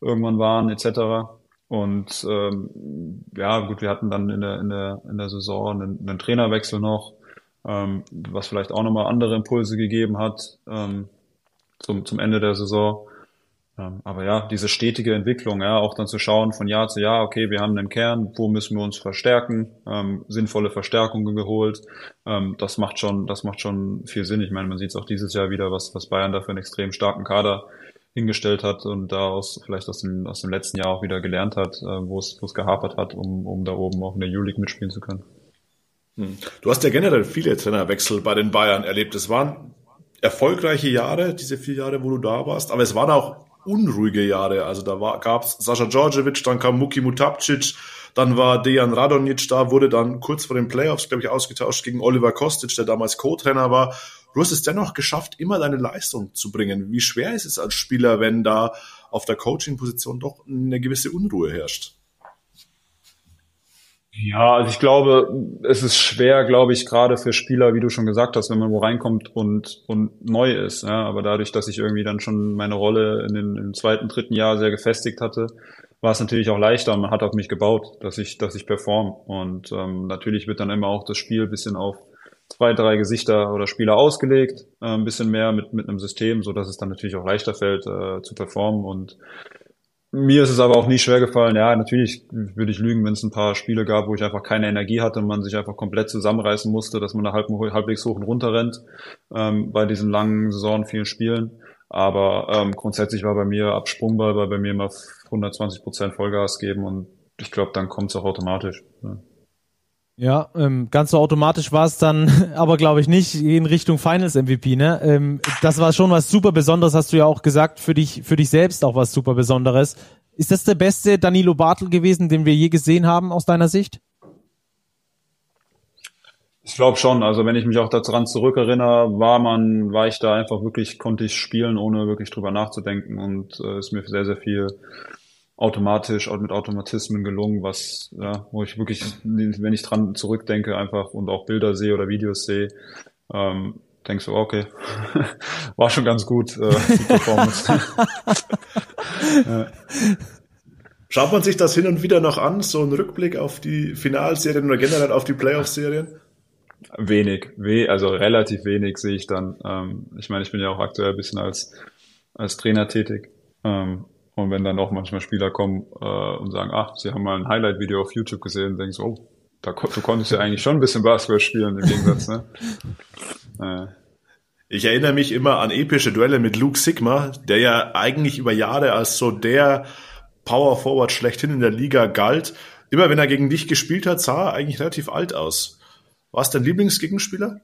irgendwann waren, etc. Und ähm, ja, gut, wir hatten dann in der, in der, in der Saison einen, einen Trainerwechsel noch, ähm, was vielleicht auch nochmal andere Impulse gegeben hat ähm, zum, zum Ende der Saison. Ähm, aber ja, diese stetige Entwicklung, ja, auch dann zu schauen von Jahr zu Jahr, okay, wir haben einen Kern, wo müssen wir uns verstärken, ähm, sinnvolle Verstärkungen geholt, ähm, das macht schon, das macht schon viel Sinn. Ich meine, man sieht es auch dieses Jahr wieder, was, was Bayern da für einen extrem starken Kader hingestellt hat und daraus vielleicht aus dem, aus dem letzten Jahr auch wieder gelernt hat, äh, wo es, wo es gehapert hat, um, um da oben auch in der Euroleague mitspielen zu können. Hm. Du hast ja generell viele Trainerwechsel bei den Bayern erlebt. Es waren erfolgreiche Jahre, diese vier Jahre, wo du da warst, aber es waren auch unruhige Jahre. Also da war, gab's Sascha Djordjevic, dann kam Muki Mutapcic, dann war Dejan Radonic da, wurde dann kurz vor den Playoffs, glaube ich, ausgetauscht gegen Oliver Kostic, der damals Co-Trainer war. Du hast es dennoch geschafft, immer deine Leistung zu bringen. Wie schwer ist es als Spieler, wenn da auf der Coaching-Position doch eine gewisse Unruhe herrscht? Ja, also ich glaube, es ist schwer, glaube ich, gerade für Spieler, wie du schon gesagt hast, wenn man wo reinkommt und, und neu ist. Ja, aber dadurch, dass ich irgendwie dann schon meine Rolle in den, im zweiten, dritten Jahr sehr gefestigt hatte, war es natürlich auch leichter und man hat auf mich gebaut, dass ich, dass ich perform. Und ähm, natürlich wird dann immer auch das Spiel bisschen auf zwei, drei Gesichter oder Spieler ausgelegt, äh, ein bisschen mehr mit, mit einem System, so dass es dann natürlich auch leichter fällt, äh, zu performen und mir ist es aber auch nie schwer gefallen. Ja, natürlich würde ich lügen, wenn es ein paar Spiele gab, wo ich einfach keine Energie hatte und man sich einfach komplett zusammenreißen musste, dass man da halb, halbwegs hoch und runter rennt ähm, bei diesen langen Saison, vielen Spielen. Aber ähm, grundsätzlich war bei mir Absprungball, weil bei mir immer 120 Prozent Vollgas geben und ich glaube, dann kommt es auch automatisch. Ja. Ja, ähm, ganz so automatisch war es dann, aber glaube ich nicht in Richtung Finals MVP. Ne, ähm, das war schon was super Besonderes, hast du ja auch gesagt für dich, für dich selbst auch was super Besonderes. Ist das der beste Danilo Bartel gewesen, den wir je gesehen haben aus deiner Sicht? Ich glaube schon. Also wenn ich mich auch daran zurückerinnere, war man, war ich da einfach wirklich, konnte ich spielen, ohne wirklich drüber nachzudenken und äh, ist mir sehr, sehr viel automatisch mit Automatismen gelungen, was, ja, wo ich wirklich, wenn ich dran zurückdenke, einfach und auch Bilder sehe oder Videos sehe, ähm, denkst du, okay, war schon ganz gut, äh, die Performance. ja. Schaut man sich das hin und wieder noch an, so ein Rückblick auf die Finalserien oder generell auf die Playoff-Serien? Wenig, we also relativ wenig sehe ich dann. Ähm, ich meine, ich bin ja auch aktuell ein bisschen als, als Trainer tätig. Ähm, und wenn dann auch manchmal Spieler kommen äh, und sagen, ach, sie haben mal ein Highlight-Video auf YouTube gesehen, denkst du, oh, da, du konntest ja eigentlich schon ein bisschen Basketball spielen im Gegensatz, ne? äh. Ich erinnere mich immer an epische Duelle mit Luke Sigma, der ja eigentlich über Jahre als so der Power Forward schlechthin in der Liga galt. Immer wenn er gegen dich gespielt hat, sah er eigentlich relativ alt aus. War es dein Lieblingsgegenspieler?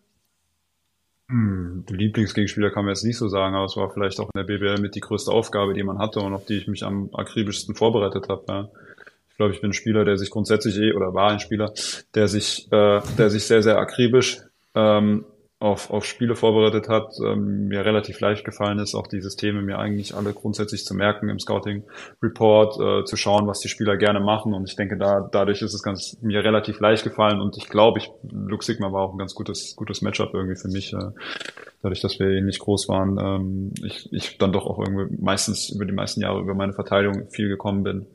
Hm, Lieblingsgegenspieler kann man jetzt nicht so sagen, aber es war vielleicht auch in der BBL mit die größte Aufgabe, die man hatte und auf die ich mich am akribischsten vorbereitet habe. Ja. Ich glaube, ich bin ein Spieler, der sich grundsätzlich eh oder war ein Spieler, der sich, äh, der sich sehr, sehr akribisch ähm, auf, auf Spiele vorbereitet hat, ähm, mir relativ leicht gefallen ist, auch die Systeme mir eigentlich alle grundsätzlich zu merken im Scouting Report, äh, zu schauen, was die Spieler gerne machen. Und ich denke, da dadurch ist es ganz mir relativ leicht gefallen. Und ich glaube, ich Luke Sigma war auch ein ganz gutes gutes Matchup irgendwie für mich, äh, dadurch, dass wir ähnlich groß waren. Ähm, ich, ich dann doch auch irgendwie meistens über die meisten Jahre über meine Verteidigung viel gekommen bin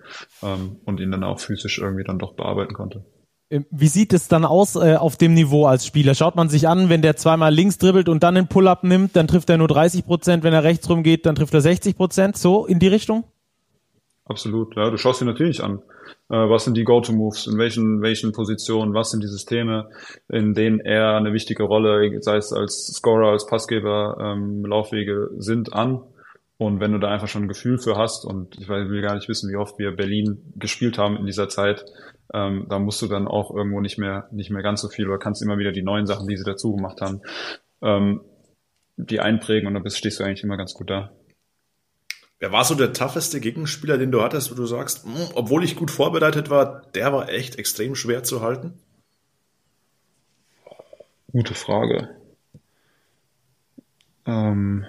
ähm, und ihn dann auch physisch irgendwie dann doch bearbeiten konnte. Ähm, wie sieht es dann aus äh, auf dem Niveau als Spieler? Schaut man sich an, wenn der zweimal links dribbelt und dann den Pull-up nimmt, dann trifft er nur 30 Prozent. Wenn er rechts rumgeht, dann trifft er 60 Prozent. So in die Richtung? Absolut. Ja, du schaust dir natürlich an. Äh, was sind die Go-to-Moves? In welchen, welchen Positionen? Was sind die Systeme, in denen er eine wichtige Rolle, sei es als Scorer, als Passgeber, ähm, Laufwege sind, an? Und wenn du da einfach schon ein Gefühl für hast, und ich will gar nicht wissen, wie oft wir Berlin gespielt haben in dieser Zeit, ähm, da musst du dann auch irgendwo nicht mehr, nicht mehr ganz so viel oder kannst immer wieder die neuen Sachen, die sie dazu gemacht haben, ähm, die einprägen und dann bist, stehst du eigentlich immer ganz gut da. Wer war so der tougheste Gegenspieler, den du hattest, wo du sagst, mh, hm, obwohl ich gut vorbereitet war, der war echt extrem schwer zu halten? Gute Frage. Ähm,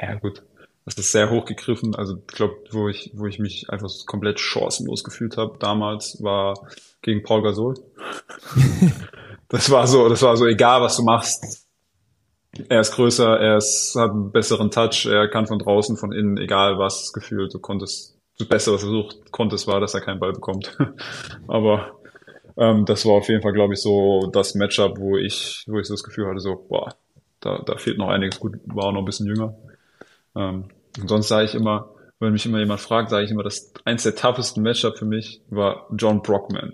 ja gut, das ist sehr hochgegriffen. Also ich glaube, wo ich, wo ich mich einfach komplett chancenlos gefühlt habe damals, war gegen Paul Gasol. das war so, das war so egal, was du machst. Er ist größer, er ist, hat einen besseren Touch, er kann von draußen, von innen, egal was gefühlt, du konntest, das Beste, was versucht konntest, war, dass er keinen Ball bekommt. Aber ähm, das war auf jeden Fall, glaube ich, so das Matchup, wo ich, wo ich so das Gefühl hatte, so, boah, da, da fehlt noch einiges. Gut, war auch noch ein bisschen jünger. Ähm, und sonst sage ich immer, wenn mich immer jemand fragt, sage ich immer, dass eins der toughesten Matchup für mich war John Brockman.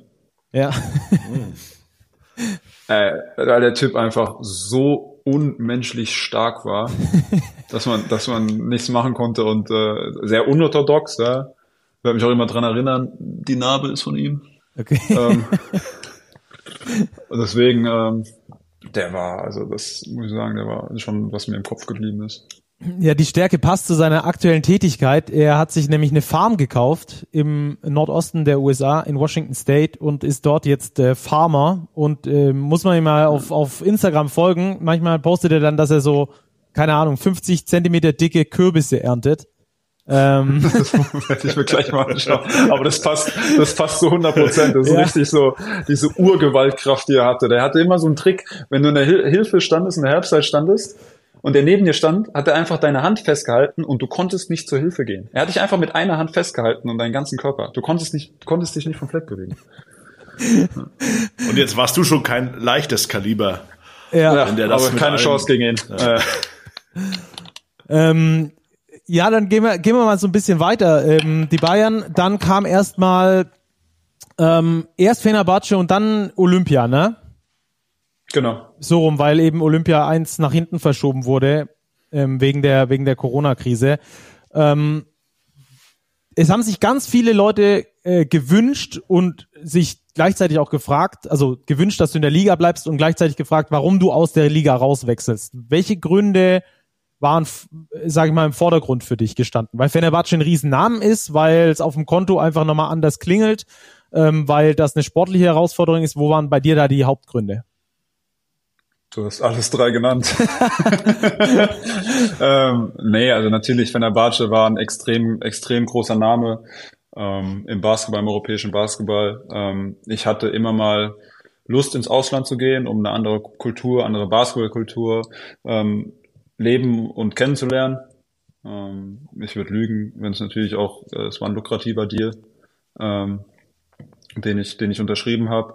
Ja. äh, weil der Typ einfach so unmenschlich stark war, dass man, dass man nichts machen konnte und äh, sehr unorthodox. Ja. Ich werde mich auch immer dran erinnern, die Narbe ist von ihm. Okay. Ähm, und deswegen, ähm, der war, also das muss ich sagen, der war schon, was mir im Kopf geblieben ist. Ja, die Stärke passt zu seiner aktuellen Tätigkeit. Er hat sich nämlich eine Farm gekauft im Nordosten der USA in Washington State und ist dort jetzt äh, Farmer und äh, muss man ihm mal auf, auf Instagram folgen. Manchmal postet er dann, dass er so, keine Ahnung, 50 Zentimeter dicke Kürbisse erntet. Ähm. Das werde ich mir gleich mal anschauen. Aber das passt, das passt zu 100 Prozent. Das ist ja. richtig so, diese Urgewaltkraft, die er hatte. Der hatte immer so einen Trick, wenn du in der Hilfe standest, in der Herbstzeit standest, und der neben dir stand, hat er einfach deine Hand festgehalten und du konntest nicht zur Hilfe gehen. Er hat dich einfach mit einer Hand festgehalten und deinen ganzen Körper. Du konntest nicht, du konntest dich nicht vom Fleck bewegen. Und jetzt warst du schon kein leichtes Kaliber. Ja, wenn der das aber keine Chance gegen ihn. Ja. ähm, ja, dann gehen wir, gehen wir mal so ein bisschen weiter. Ähm, die Bayern, dann kam erstmal ähm, erst Fenerbahce und dann Olympia, ne? Genau. So rum, weil eben Olympia 1 nach hinten verschoben wurde, ähm, wegen der, wegen der Corona-Krise. Ähm, es haben sich ganz viele Leute äh, gewünscht und sich gleichzeitig auch gefragt, also gewünscht, dass du in der Liga bleibst und gleichzeitig gefragt, warum du aus der Liga rauswechselst. Welche Gründe waren, sage ich mal, im Vordergrund für dich gestanden? Weil Fenerbahce ein Riesennamen ist, weil es auf dem Konto einfach nochmal anders klingelt, ähm, weil das eine sportliche Herausforderung ist. Wo waren bei dir da die Hauptgründe? Du hast alles drei genannt. ähm, nee, also natürlich, Fenerbahce war ein extrem, extrem großer Name ähm, im Basketball, im europäischen Basketball. Ähm, ich hatte immer mal Lust, ins Ausland zu gehen, um eine andere Kultur, andere Basketballkultur ähm, leben und kennenzulernen. Ähm, ich würde lügen, wenn es natürlich auch, äh, es war ein lukrativer Deal, ähm, den ich, den ich unterschrieben habe.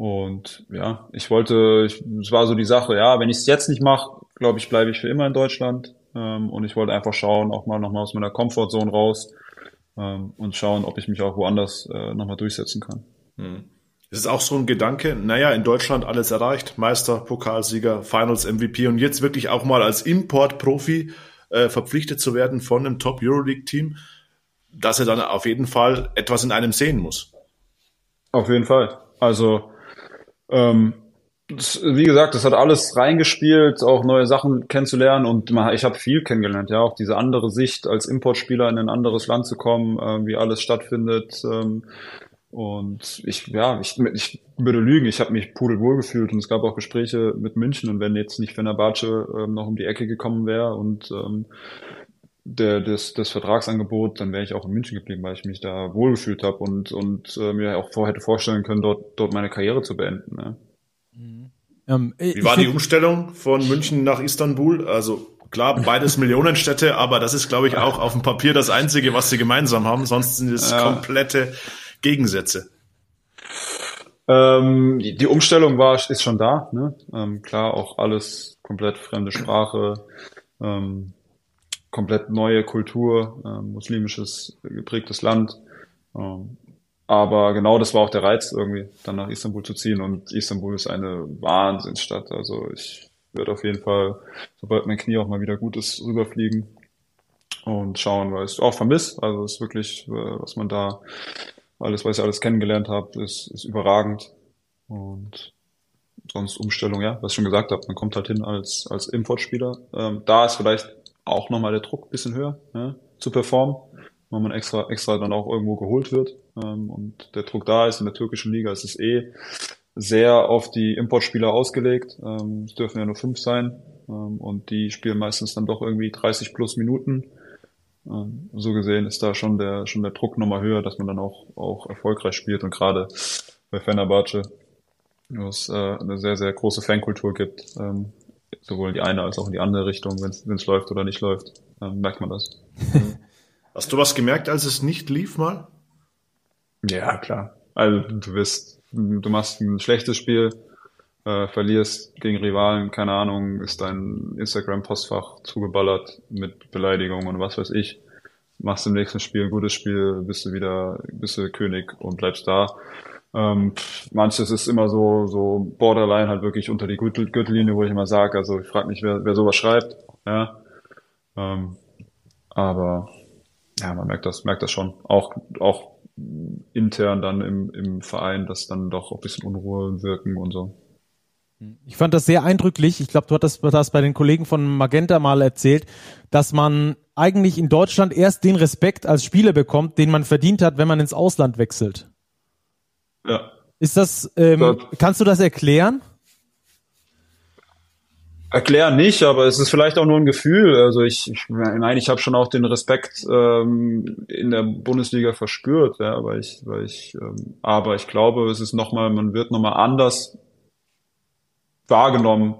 Und ja, ich wollte, ich, es war so die Sache, ja, wenn ich es jetzt nicht mache, glaube ich, bleibe ich für immer in Deutschland. Ähm, und ich wollte einfach schauen, auch mal nochmal aus meiner Comfortzone raus ähm, und schauen, ob ich mich auch woanders äh, nochmal durchsetzen kann. Hm. Es ist auch so ein Gedanke, naja, in Deutschland alles erreicht, Meister, Pokalsieger, Finals MVP und jetzt wirklich auch mal als Import-Profi äh, verpflichtet zu werden von einem Top-Euroleague-Team, dass er dann auf jeden Fall etwas in einem sehen muss. Auf jeden Fall. Also ähm, das, wie gesagt, das hat alles reingespielt, auch neue Sachen kennenzulernen und ich habe viel kennengelernt, ja, auch diese andere Sicht als Importspieler in ein anderes Land zu kommen, äh, wie alles stattfindet. Ähm, und ich, ja, ich, ich würde lügen, ich habe mich pudelwohl gefühlt und es gab auch Gespräche mit München und wenn jetzt nicht Fenerbahce ähm, noch um die Ecke gekommen wäre und ähm, der, das, das Vertragsangebot, dann wäre ich auch in München geblieben, weil ich mich da wohlgefühlt habe und, und äh, mir auch vor hätte vorstellen können, dort, dort meine Karriere zu beenden. Ne? Mhm. Ähm, Wie war die Umstellung von München nach Istanbul? Also klar, beides Millionenstädte, aber das ist, glaube ich, auch auf dem Papier das Einzige, was sie gemeinsam haben. Sonst sind es ja. komplette Gegensätze. Ähm, die, die, Umstellung war ist schon da. Ne? Ähm, klar, auch alles komplett fremde Sprache. Ähm, komplett neue Kultur, äh, muslimisches geprägtes Land. Ähm, aber genau das war auch der Reiz, irgendwie dann nach Istanbul zu ziehen. Und Istanbul ist eine Wahnsinnsstadt. Also ich würde auf jeden Fall, sobald mein Knie auch mal wieder gut ist, rüberfliegen und schauen, weil ich auch vermisst. Also es ist wirklich, äh, was man da, alles, was ich alles kennengelernt habe, ist, ist überragend. Und sonst Umstellung, ja, was ich schon gesagt habe, man kommt halt hin als, als Importspieler. Ähm, da ist vielleicht auch nochmal der Druck bisschen höher ja, zu performen, weil man extra, extra dann auch irgendwo geholt wird ähm, und der Druck da ist. In der türkischen Liga ist es eh sehr auf die Importspieler ausgelegt. Ähm, es dürfen ja nur fünf sein ähm, und die spielen meistens dann doch irgendwie 30 plus Minuten. Ähm, so gesehen ist da schon der, schon der Druck nochmal höher, dass man dann auch, auch erfolgreich spielt und gerade bei Fenerbahce wo es äh, eine sehr, sehr große Fankultur gibt. Ähm, sowohl in die eine als auch in die andere Richtung, wenn es läuft oder nicht läuft, ähm, merkt man das. Hast du was gemerkt, als es nicht lief mal? Ja, klar. Also du bist, du machst ein schlechtes Spiel, äh, verlierst gegen Rivalen, keine Ahnung, ist dein Instagram-Postfach zugeballert mit Beleidigungen und was weiß ich. Machst im nächsten Spiel ein gutes Spiel, bist du wieder, bist du König und bleibst da. Ähm, manches ist immer so, so borderline halt wirklich unter die Gürtel, Gürtellinie, wo ich immer sage, also ich frage mich, wer, wer sowas schreibt, ja. Ähm, aber ja, man merkt das, merkt das schon. Auch, auch intern dann im, im Verein, dass dann doch ein bisschen Unruhe wirken und so. Ich fand das sehr eindrücklich. Ich glaube, du hattest das bei den Kollegen von Magenta mal erzählt, dass man eigentlich in Deutschland erst den Respekt als Spieler bekommt, den man verdient hat, wenn man ins Ausland wechselt. Ja. Ist das, ähm, das kannst du das erklären? Erklären nicht, aber es ist vielleicht auch nur ein Gefühl. Also ich, ich meine, ich habe schon auch den Respekt ähm, in der Bundesliga verspürt, ja, weil ich, weil ich, ähm, aber ich glaube, es ist nochmal, man wird nochmal anders wahrgenommen,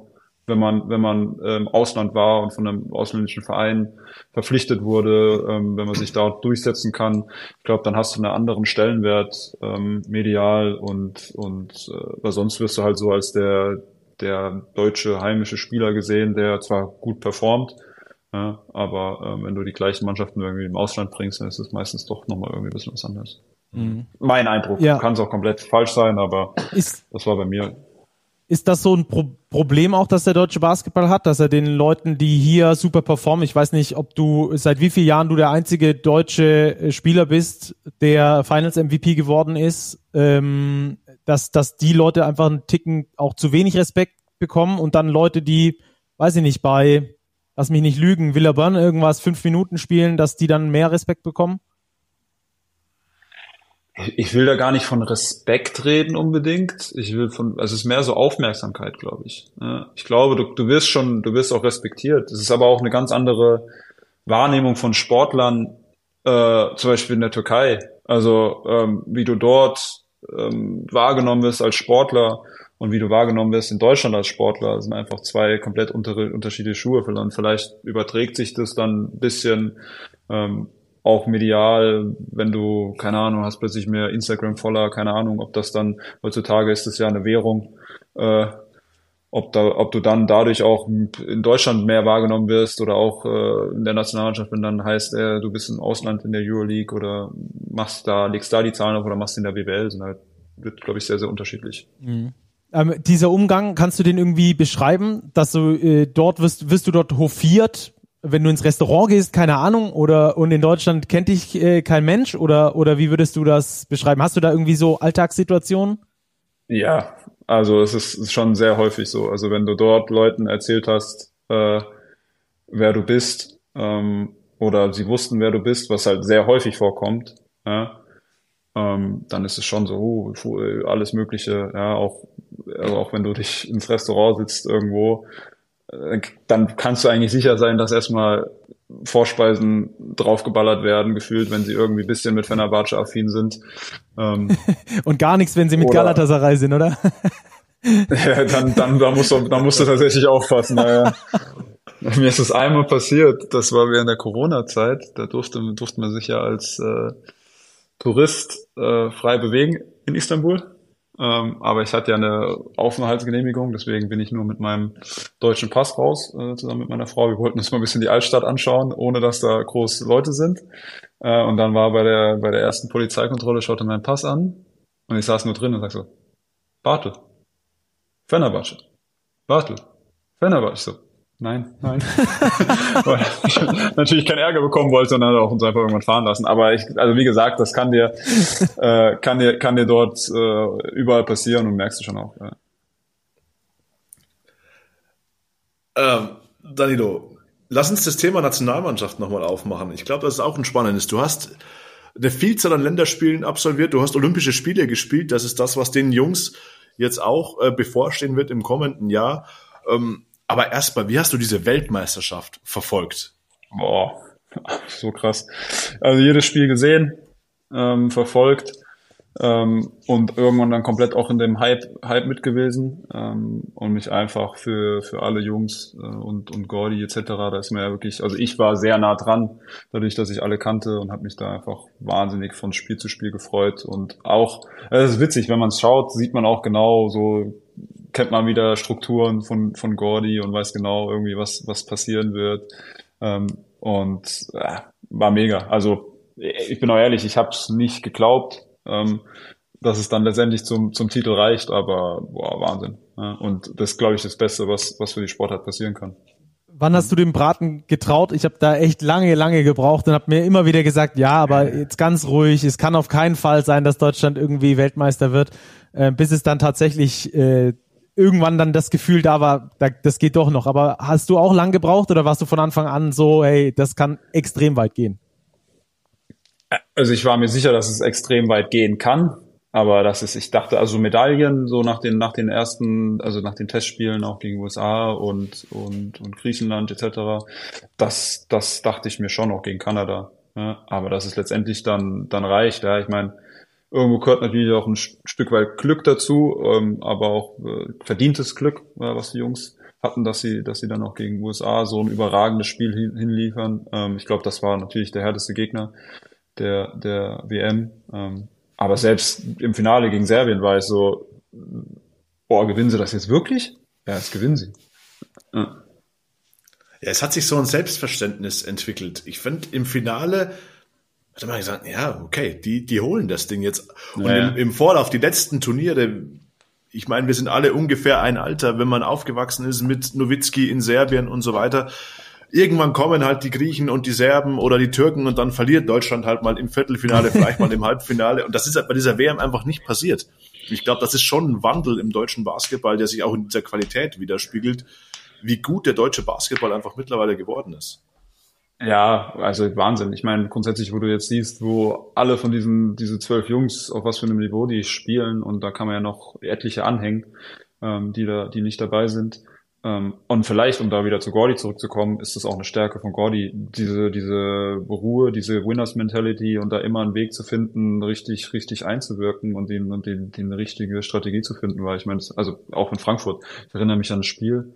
wenn man, wenn man im ähm, Ausland war und von einem ausländischen Verein verpflichtet wurde, ähm, wenn man sich dort durchsetzen kann. Ich glaube, dann hast du einen anderen Stellenwert ähm, medial und, und äh, weil sonst wirst du halt so als der, der deutsche heimische Spieler gesehen, der zwar gut performt, ja, aber ähm, wenn du die gleichen Mannschaften irgendwie im Ausland bringst, dann ist es meistens doch nochmal irgendwie ein bisschen was anderes. Mhm. Mein Eindruck. Ja. Kann es auch komplett falsch sein, aber ist, das war bei mir ist das so ein Pro Problem auch, dass der deutsche Basketball hat, dass er den Leuten, die hier super performen, ich weiß nicht, ob du seit wie vielen Jahren du der einzige deutsche äh, Spieler bist, der Finals MVP geworden ist, ähm, dass, dass die Leute einfach einen Ticken auch zu wenig Respekt bekommen und dann Leute, die, weiß ich nicht, bei, lass mich nicht lügen, Villaburn irgendwas fünf Minuten spielen, dass die dann mehr Respekt bekommen? Ich will da gar nicht von Respekt reden unbedingt. Ich will von, also es ist mehr so Aufmerksamkeit, glaube ich. Ich glaube, du, du wirst schon, du wirst auch respektiert. Es ist aber auch eine ganz andere Wahrnehmung von Sportlern, äh, zum Beispiel in der Türkei. Also ähm, wie du dort ähm, wahrgenommen wirst als Sportler und wie du wahrgenommen wirst in Deutschland als Sportler, sind einfach zwei komplett unter, unterschiedliche Schuhe. Und vielleicht überträgt sich das dann ein bisschen ähm, auch medial, wenn du, keine Ahnung, hast plötzlich mehr Instagram-Follower, keine Ahnung, ob das dann, heutzutage ist das ja eine Währung, äh, ob, da, ob du dann dadurch auch in Deutschland mehr wahrgenommen wirst oder auch äh, in der Nationalmannschaft, wenn dann heißt, äh, du bist im Ausland in der Euroleague oder machst da, legst da die Zahlen auf oder machst in der BWL, sind halt, wird, glaube ich, sehr, sehr unterschiedlich. Mhm. Ähm, dieser Umgang, kannst du den irgendwie beschreiben, dass du äh, dort wirst, wirst du dort hofiert wenn du ins Restaurant gehst, keine Ahnung, oder und in Deutschland kennt dich äh, kein Mensch oder oder wie würdest du das beschreiben? Hast du da irgendwie so Alltagssituationen? Ja, also es ist, schon sehr häufig so. Also wenn du dort Leuten erzählt hast, äh, wer du bist, ähm, oder sie wussten, wer du bist, was halt sehr häufig vorkommt, ja, ähm, dann ist es schon so, uh, alles Mögliche, ja, auch, also auch wenn du dich ins Restaurant sitzt irgendwo, dann kannst du eigentlich sicher sein, dass erstmal Vorspeisen draufgeballert werden, gefühlt, wenn sie irgendwie bisschen mit Fenerbahce affin sind. Ähm, Und gar nichts, wenn sie mit oder, Galatasaray sind, oder? ja, dann, dann, da musst du, da musst du tatsächlich aufpassen. Naja. Mir ist das einmal passiert, das war während der Corona-Zeit, da durfte, durfte man sich ja als äh, Tourist äh, frei bewegen in Istanbul. Ähm, aber ich hatte ja eine Aufenthaltsgenehmigung, deswegen bin ich nur mit meinem deutschen Pass raus, äh, zusammen mit meiner Frau. Wir wollten uns mal ein bisschen die Altstadt anschauen, ohne dass da groß Leute sind. Äh, und dann war bei der, bei der ersten Polizeikontrolle, schaute mein Pass an und ich saß nur drin und sag so, Bartel, Fenerbahce, Bartel, Fenerbahce. So, nein, nein. Weil ich natürlich keinen Ärger bekommen wollte und dann auch uns einfach irgendwann fahren lassen. Aber ich, also wie gesagt, das kann dir, äh, kann dir, kann dir dort äh, überall passieren und merkst du schon auch. Ja. Ähm, Danilo, lass uns das Thema Nationalmannschaft nochmal aufmachen. Ich glaube, das ist auch ein spannendes. Du hast eine Vielzahl an Länderspielen absolviert, du hast Olympische Spiele gespielt. Das ist das, was den Jungs jetzt auch äh, bevorstehen wird im kommenden Jahr. Ähm, aber erstmal, wie hast du diese Weltmeisterschaft verfolgt? Boah, so krass. Also jedes Spiel gesehen, ähm, verfolgt. ähm, und irgendwann dann komplett auch in dem Hype, Hype mit gewesen ähm, und mich einfach für, für alle Jungs äh, und, und Gordy etc., da ist mir ja wirklich, also ich war sehr nah dran, dadurch, dass ich alle kannte und habe mich da einfach wahnsinnig von Spiel zu Spiel gefreut und auch, es ist witzig, wenn man es schaut, sieht man auch genau so, kennt man wieder Strukturen von, von Gordy und weiß genau irgendwie, was, was passieren wird ähm, und äh, war mega, also ich bin auch ehrlich, ich habe es nicht geglaubt, ähm, dass es dann letztendlich zum, zum Titel reicht, aber boah, Wahnsinn. Ja, und das ist, glaube ich, das Beste, was, was für die Sportart passieren kann. Wann hast du dem Braten getraut? Ich habe da echt lange, lange gebraucht und habe mir immer wieder gesagt, ja, aber jetzt ganz ruhig, es kann auf keinen Fall sein, dass Deutschland irgendwie Weltmeister wird, äh, bis es dann tatsächlich äh, irgendwann dann das Gefühl da war, da, das geht doch noch. Aber hast du auch lang gebraucht oder warst du von Anfang an so, hey, das kann extrem weit gehen? Also ich war mir sicher, dass es extrem weit gehen kann, aber das ist, ich dachte, also Medaillen so nach den nach den ersten, also nach den Testspielen auch gegen USA und und und Griechenland etc. Das das dachte ich mir schon auch gegen Kanada. Ja, aber dass es letztendlich dann dann reicht, ja, ich meine, irgendwo gehört natürlich auch ein Stück weit Glück dazu, ähm, aber auch äh, verdientes Glück, äh, was die Jungs hatten, dass sie, dass sie dann auch gegen USA so ein überragendes Spiel hin, hinliefern. Ähm, ich glaube, das war natürlich der härteste Gegner der, der WM. Ähm, aber selbst im Finale gegen Serbien war es so, boah, gewinnen sie das jetzt wirklich? Ja, jetzt gewinnen sie. Ja. ja, es hat sich so ein Selbstverständnis entwickelt. Ich finde, im Finale hat man gesagt, ja, okay, die, die holen das Ding jetzt. Und ja. im, im Vorlauf, die letzten Turniere, ich meine, wir sind alle ungefähr ein Alter, wenn man aufgewachsen ist mit Nowitzki in Serbien und so weiter irgendwann kommen halt die Griechen und die Serben oder die Türken und dann verliert Deutschland halt mal im Viertelfinale, vielleicht mal im Halbfinale. Und das ist halt bei dieser WM einfach nicht passiert. Ich glaube, das ist schon ein Wandel im deutschen Basketball, der sich auch in dieser Qualität widerspiegelt, wie gut der deutsche Basketball einfach mittlerweile geworden ist. Ja, also Wahnsinn. Ich meine, grundsätzlich, wo du jetzt siehst, wo alle von diesen diese zwölf Jungs auf was für einem Niveau die spielen und da kann man ja noch etliche anhängen, ähm, die da, die nicht dabei sind. Ähm, und vielleicht, um da wieder zu Gordy zurückzukommen, ist es auch eine Stärke von Gordy, diese, diese Ruhe, diese Winners Mentality und da immer einen Weg zu finden, richtig, richtig einzuwirken und den, und den, eine richtige Strategie zu finden, weil ich meine, also auch in Frankfurt, ich erinnere mich an ein Spiel,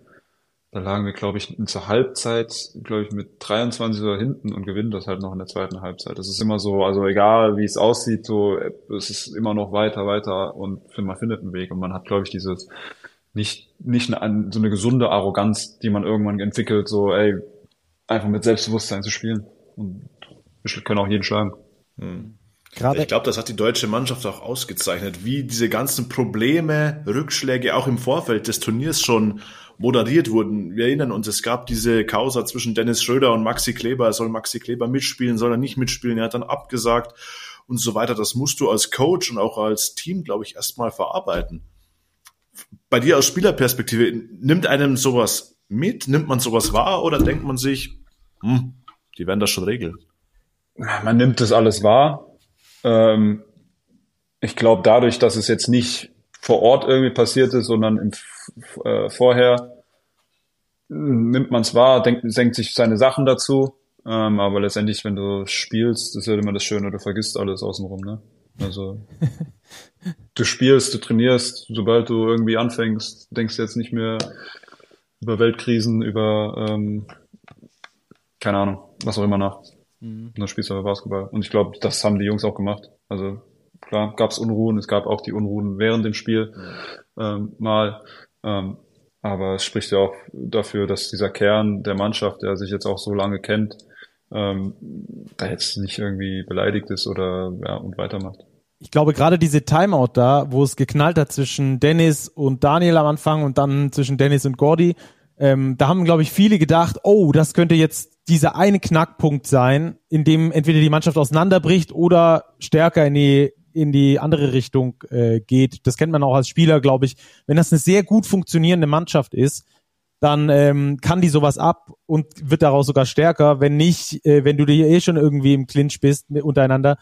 da lagen wir, glaube ich, zur Halbzeit, glaube ich, mit 23 oder hinten und gewinnen das halt noch in der zweiten Halbzeit. Das ist immer so, also egal wie es aussieht, so, es ist immer noch weiter, weiter und man findet einen Weg und man hat, glaube ich, dieses, nicht, nicht eine, so eine gesunde Arroganz, die man irgendwann entwickelt, so, ey, einfach mit Selbstbewusstsein zu spielen. Und wir können auch jeden schlagen. Hm. Gerade ich glaube, das hat die deutsche Mannschaft auch ausgezeichnet, wie diese ganzen Probleme, Rückschläge auch im Vorfeld des Turniers schon moderiert wurden. Wir erinnern uns, es gab diese Causa zwischen Dennis Schröder und Maxi Kleber. Soll Maxi Kleber mitspielen, soll er nicht mitspielen? Er hat dann abgesagt und so weiter. Das musst du als Coach und auch als Team, glaube ich, erstmal verarbeiten bei dir aus Spielerperspektive, nimmt einem sowas mit? Nimmt man sowas wahr oder denkt man sich, hm, die werden das schon regeln? Man nimmt das alles wahr. Ähm, ich glaube, dadurch, dass es jetzt nicht vor Ort irgendwie passiert ist, sondern im, äh, vorher, nimmt man es wahr, denkt, denkt sich seine Sachen dazu. Ähm, aber letztendlich, wenn du spielst, ist ja immer das Schöne, du vergisst alles außenrum, ne? Also du spielst, du trainierst, sobald du irgendwie anfängst, denkst du jetzt nicht mehr über Weltkrisen, über ähm, keine Ahnung, was auch immer nach. Mhm. Und dann spielst du aber Basketball. Und ich glaube, das haben die Jungs auch gemacht. Also klar, gab es Unruhen, es gab auch die Unruhen während dem Spiel mhm. ähm, mal. Ähm, aber es spricht ja auch dafür, dass dieser Kern der Mannschaft, der sich jetzt auch so lange kennt, ähm, da jetzt nicht irgendwie beleidigt ist oder ja, und weitermacht. Ich glaube, gerade diese Timeout da, wo es geknallt hat zwischen Dennis und Daniel am Anfang und dann zwischen Dennis und Gordy, ähm, da haben, glaube ich, viele gedacht, oh, das könnte jetzt dieser eine Knackpunkt sein, in dem entweder die Mannschaft auseinanderbricht oder stärker in die in die andere Richtung äh, geht. Das kennt man auch als Spieler, glaube ich. Wenn das eine sehr gut funktionierende Mannschaft ist, dann ähm, kann die sowas ab und wird daraus sogar stärker. Wenn nicht, äh, wenn du dir eh schon irgendwie im Clinch bist untereinander,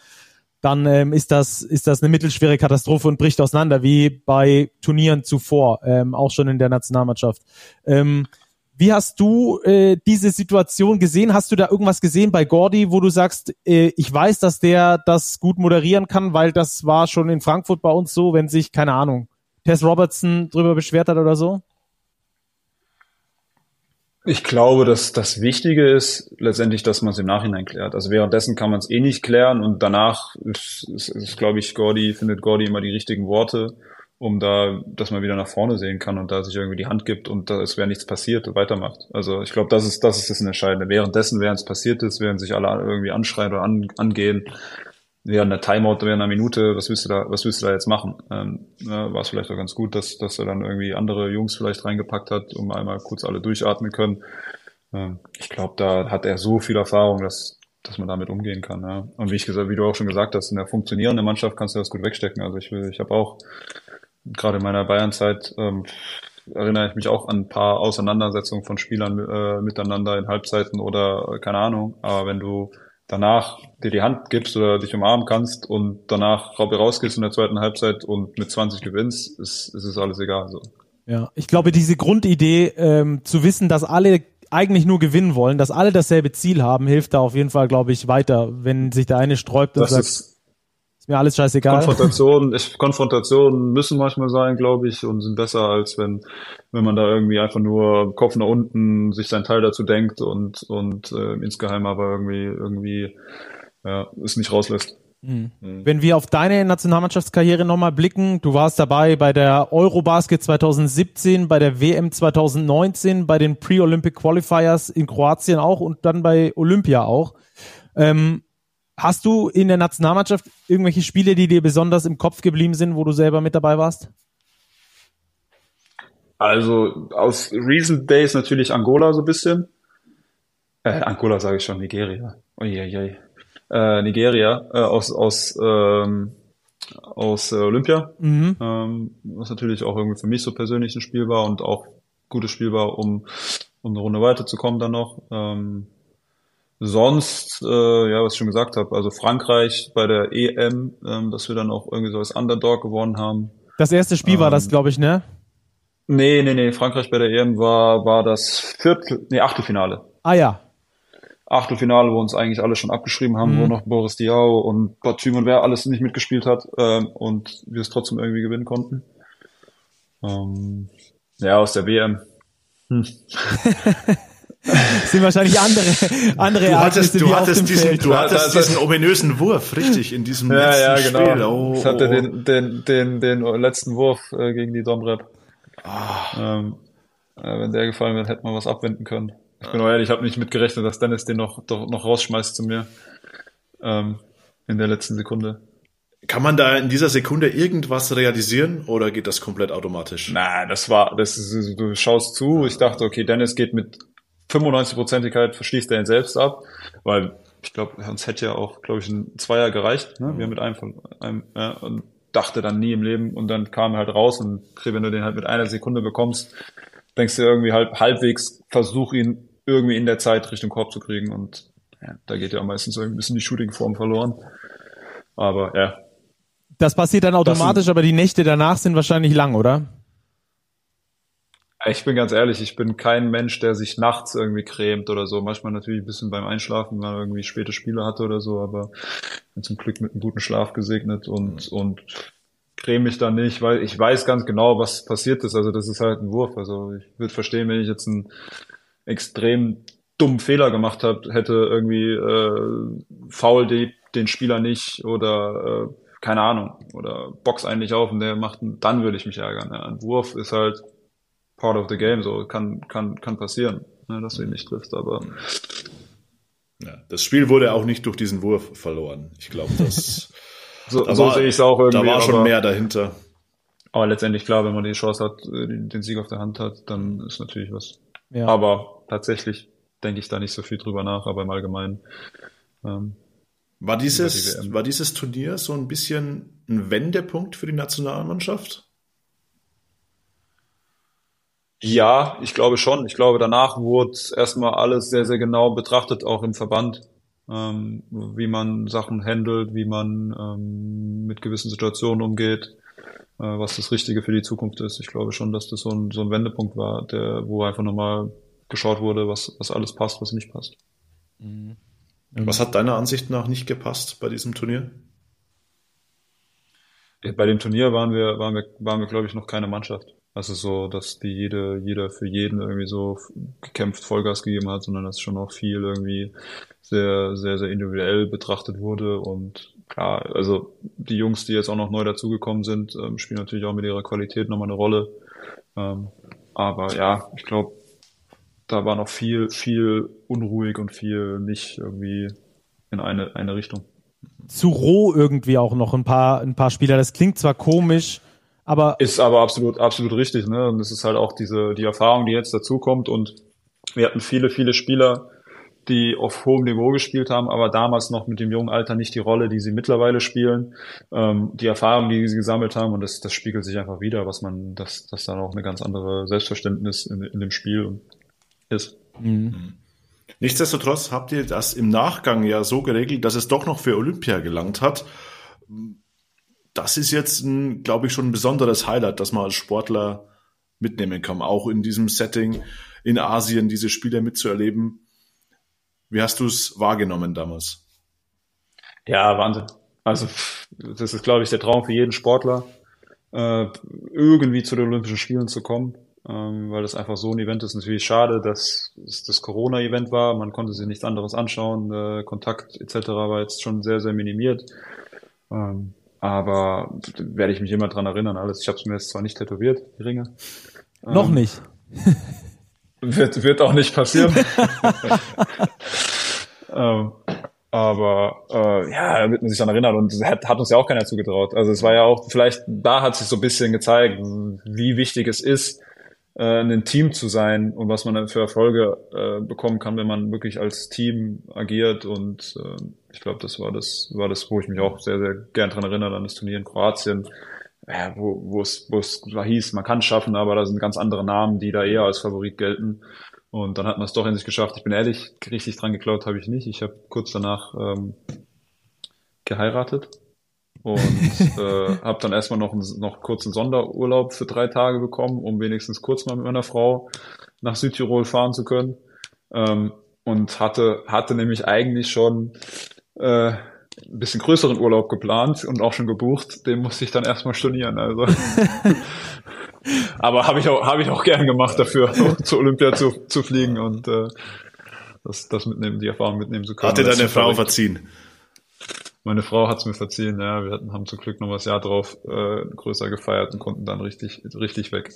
dann ähm, ist das ist das eine mittelschwere Katastrophe und bricht auseinander, wie bei Turnieren zuvor, ähm, auch schon in der Nationalmannschaft. Ähm, Wie hast du äh, diese Situation gesehen? Hast du da irgendwas gesehen bei Gordy, wo du sagst, äh, ich weiß, dass der das gut moderieren kann, weil das war schon in Frankfurt bei uns so, wenn sich, keine Ahnung, Tess Robertson drüber beschwert hat oder so? Ich glaube, dass das Wichtige ist letztendlich, dass man es im Nachhinein klärt. Also währenddessen kann man es eh nicht klären und danach ist, ist, ist glaube ich, Gordy, findet Gordy immer die richtigen Worte um da, dass man wieder nach vorne sehen kann und da sich irgendwie die Hand gibt und da es wäre nichts passiert und weitermacht. Also ich glaube, das ist das ist das Entscheidende. Währenddessen, während es passiert ist, während sich alle irgendwie anschreien oder an, angehen, während der Timeout, während einer Minute, was willst du da, was willst du da jetzt machen? Ähm, ja, war es vielleicht auch ganz gut, dass, dass er dann irgendwie andere Jungs vielleicht reingepackt hat, um einmal kurz alle durchatmen können. Ähm, ich glaube, da hat er so viel Erfahrung, dass, dass man damit umgehen kann. Ja. Und wie ich gesagt, wie du auch schon gesagt hast, in der funktionierenden Mannschaft kannst du das gut wegstecken. Also ich will, ich habe auch gerade in meiner Bayernzeit ähm, erinnere ich mich auch an ein paar Auseinandersetzungen von Spielern äh, miteinander in Halbzeiten oder äh, keine Ahnung. Aber wenn du danach dir die Hand gibst oder dich umarmen kannst und danach rausgehst in der zweiten Halbzeit und mit 20 gewinnst, ist, ist es alles egal. So. Ja, ich glaube, diese Grundidee, ähm, zu wissen, dass alle eigentlich nur gewinnen wollen, dass alle dasselbe Ziel haben, hilft da auf jeden Fall, glaube ich, weiter. Wenn sich der eine sträubt und das sagt, ist, mir alles scheißegal. Konfrontationen, Konfrontationen müssen manchmal sein, glaube ich, und sind besser, als wenn, wenn man da irgendwie einfach nur Kopf nach unten sich sein Teil dazu denkt und, und äh, insgeheim aber irgendwie, irgendwie ja, es nicht rauslässt. Mhm. Wenn wir auf deine Nationalmannschaftskarriere nochmal blicken, du warst dabei bei der Eurobasket 2017, bei der WM 2019, bei den Pre-Olympic Qualifiers in Kroatien auch und dann bei Olympia auch. Ähm, Hast du in der Nationalmannschaft irgendwelche Spiele, die dir besonders im Kopf geblieben sind, wo du selber mit dabei warst? Also aus Recent Days natürlich Angola so ein bisschen. Äh, Angola sage ich schon, Nigeria. Uiuiui. Äh, Nigeria äh, aus aus ähm, aus äh, Olympia, mhm. ähm, was natürlich auch irgendwie für mich so persönlich ein Spiel war und auch gutes Spiel war, um um eine Runde weiterzukommen dann noch. Ähm, Sonst, äh, ja, was ich schon gesagt habe, also Frankreich bei der EM, ähm, dass wir dann auch irgendwie so als Underdog gewonnen haben. Das erste Spiel ähm, war das, ähm, glaube ich, ne? Nee, nee, nee, Frankreich bei der EM war, war das Viertel, nee, Achtelfinale. Ah ja. Achtelfinale, wo uns eigentlich alle schon abgeschrieben haben, mhm. wo noch Boris Diaw und Batum und wer alles nicht mitgespielt hat ähm, und wir es trotzdem irgendwie gewinnen konnten. Ähm, ja, aus der WM. Hm. sind wahrscheinlich andere, andere du hattest, du hattest diesen, Feld. Du hattest diesen ominösen Wurf, richtig, in diesem ja, letzten ja, genau. Spiel. Oh, ich hatte oh. den, den, den, den letzten Wurf äh, gegen die Domrep. Oh. Ähm, äh, wenn der gefallen wäre, hätte man was abwenden können. Ich bin auch ehrlich, ich habe nicht mitgerechnet, dass Dennis den noch, doch, noch rausschmeißt zu mir. Ähm, in der letzten Sekunde. Kann man da in dieser Sekunde irgendwas realisieren oder geht das komplett automatisch? Nein, das war, das ist, du schaust zu. Ich dachte, okay, Dennis geht mit 95-Prozentigkeit verschließt er ihn selbst ab, weil ich glaube, uns hätte ja auch, glaube ich, ein Zweier gereicht. Ne? Wir mit einem von einem ja, und dachte dann nie im Leben und dann kam er halt raus und wenn du den halt mit einer Sekunde bekommst, denkst du irgendwie halt halbwegs, versuch ihn irgendwie in der Zeit Richtung Korb zu kriegen und ja, da geht ja meistens irgendwie ein bisschen die Shooting-Form verloren. Aber ja. Das passiert dann automatisch, sind, aber die Nächte danach sind wahrscheinlich lang, oder? Ich bin ganz ehrlich, ich bin kein Mensch, der sich nachts irgendwie cremt oder so. Manchmal natürlich ein bisschen beim Einschlafen, wenn man irgendwie späte Spiele hatte oder so, aber bin zum Glück mit einem guten Schlaf gesegnet und, mhm. und creme mich da nicht, weil ich weiß ganz genau, was passiert ist. Also das ist halt ein Wurf. Also ich würde verstehen, wenn ich jetzt einen extrem dummen Fehler gemacht hab, hätte, irgendwie äh, faul die, den Spieler nicht oder äh, keine Ahnung, oder box eigentlich auf und der macht, dann würde ich mich ärgern. Ja. Ein Wurf ist halt part of the game, so kann, kann, kann passieren, ne, dass du ihn nicht triffst, aber. Ja, das Spiel wurde auch nicht durch diesen Wurf verloren. Ich glaube, das. so, da so sehe ich es auch irgendwie. Da war schon aber, mehr dahinter. Aber letztendlich klar, wenn man die Chance hat, äh, den Sieg auf der Hand hat, dann ist natürlich was. Ja. Aber tatsächlich denke ich da nicht so viel drüber nach, aber im Allgemeinen. Ähm, war dieses, die war dieses Turnier so ein bisschen ein Wendepunkt für die Nationalmannschaft? Ja, ich glaube schon. Ich glaube, danach wurde erstmal alles sehr, sehr genau betrachtet, auch im Verband, ähm, wie man Sachen handelt, wie man ähm, mit gewissen Situationen umgeht, äh, was das Richtige für die Zukunft ist. Ich glaube schon, dass das so ein, so ein Wendepunkt war, der, wo einfach nochmal geschaut wurde, was, was alles passt, was nicht passt. Mhm. Was hat deiner Ansicht nach nicht gepasst bei diesem Turnier? Bei dem Turnier waren wir, waren wir, waren wir, glaube ich, noch keine Mannschaft. Also so, dass die jede, jeder für jeden irgendwie so gekämpft Vollgas gegeben hat, sondern dass schon auch viel irgendwie sehr, sehr, sehr individuell betrachtet wurde. Und klar, also die Jungs, die jetzt auch noch neu dazugekommen sind, ähm, spielen natürlich auch mit ihrer Qualität nochmal eine Rolle. Ähm, aber ja, ich glaube, da war noch viel, viel unruhig und viel nicht irgendwie in eine, eine Richtung. Zu roh irgendwie auch noch ein paar, ein paar Spieler. Das klingt zwar komisch, aber. Ist aber absolut, absolut richtig, ne? Und es ist halt auch diese, die Erfahrung, die jetzt dazukommt und wir hatten viele, viele Spieler, die auf hohem Niveau gespielt haben, aber damals noch mit dem jungen Alter nicht die Rolle, die sie mittlerweile spielen, ähm, die Erfahrung, die sie gesammelt haben und das, das spiegelt sich einfach wieder, was man, dass, dass da noch eine ganz andere Selbstverständnis in, in dem Spiel ist. Mhm. Nichtsdestotrotz habt ihr das im Nachgang ja so geregelt, dass es doch noch für Olympia gelangt hat. Das ist jetzt, glaube ich, schon ein besonderes Highlight, dass man als Sportler mitnehmen kann, auch in diesem Setting in Asien diese Spiele mitzuerleben. Wie hast du es wahrgenommen damals? Ja, Wahnsinn. Also das ist, glaube ich, der Traum für jeden Sportler, äh, irgendwie zu den Olympischen Spielen zu kommen ähm, weil das einfach so ein Event ist. Natürlich schade, dass es das Corona-Event war. Man konnte sich nichts anderes anschauen. Kontakt etc. war jetzt schon sehr, sehr minimiert. Ähm, aber werde ich mich immer dran erinnern. Alles. Ich habe es mir jetzt zwar nicht tätowiert, die Ringe. Noch ähm, nicht. wird, wird auch nicht passieren. ähm, aber äh, ja, wird man sich dann erinnern und hat, hat uns ja auch keiner zugetraut. Also es war ja auch, vielleicht da hat sich so ein bisschen gezeigt, wie wichtig es ist, äh, ein Team zu sein und was man für Erfolge äh, bekommen kann, wenn man wirklich als Team agiert. Und äh, ich glaube, das war das, war das, wo ich mich auch sehr, sehr gern dran erinnere, an das Turnier in Kroatien, ja, wo, wo es, wo es hieß, man kann es schaffen, aber da sind ganz andere Namen, die da eher als Favorit gelten. Und dann hat man es doch in sich geschafft. Ich bin ehrlich, richtig dran geklaut habe ich nicht. Ich habe kurz danach ähm, geheiratet und äh, habe dann erstmal noch, noch kurz einen Sonderurlaub für drei Tage bekommen, um wenigstens kurz mal mit meiner Frau nach Südtirol fahren zu können. Ähm, und hatte, hatte nämlich eigentlich schon äh, ein bisschen größeren Urlaub geplant und auch schon gebucht. Den musste ich dann erstmal stornieren. Also. Aber habe ich auch habe ich auch gern gemacht dafür, zu Olympia zu, zu fliegen und äh, das, das mitnehmen, die Erfahrung mitnehmen zu können. Hatte deine Frau verziehen? Meine Frau hat's mir verziehen, ja. Wir hatten, haben zum Glück noch das Jahr drauf äh, größer gefeiert und konnten dann richtig, richtig weg.